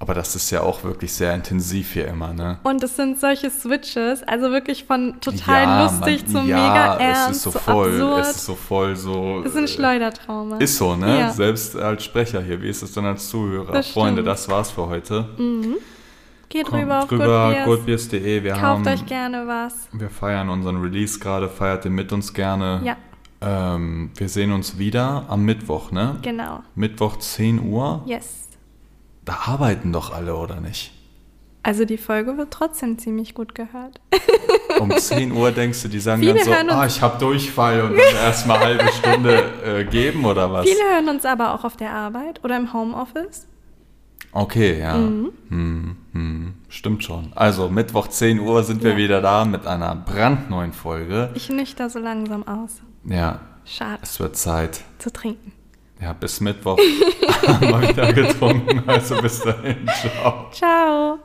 Aber das ist ja auch wirklich sehr intensiv hier immer, ne? Und es sind solche Switches, also wirklich von total ja, lustig man, zu ja, mega es ernst, ist so voll, absurd. es ist so voll so. Das sind äh, Schleudertraume. Ist so, ne? Ja. Selbst als Sprecher hier, wie ist es dann als Zuhörer? Das Freunde, stimmt. das war's für heute. Geht Kommt rüber auf Goodbeers. goodbeers.de. Wir Kauft haben, euch gerne was. wir feiern unseren Release gerade, feiert den mit uns gerne. Ja, Ähm, wir sehen uns wieder am Mittwoch, ne? genau. Mittwoch 10 Uhr. Yes. Da arbeiten doch alle, oder nicht? Also die Folge wird trotzdem ziemlich gut gehört. Um 10 Uhr denkst du, die sagen Viele dann so, ah, ich habe Durchfall und dann erstmal eine halbe Stunde äh, geben oder was? Viele hören uns aber auch auf der Arbeit oder im Homeoffice. Okay, ja. Mhm. Hm, hm, stimmt schon. Also Mittwoch 10 Uhr sind wir Ja. wieder da mit einer brandneuen Folge. Ich nüchter so langsam aus. Ja, Schade es wird Zeit. zu trinken. Ja, bis Mittwoch wir wieder getrunken. Also bis dahin. Ciao. Ciao.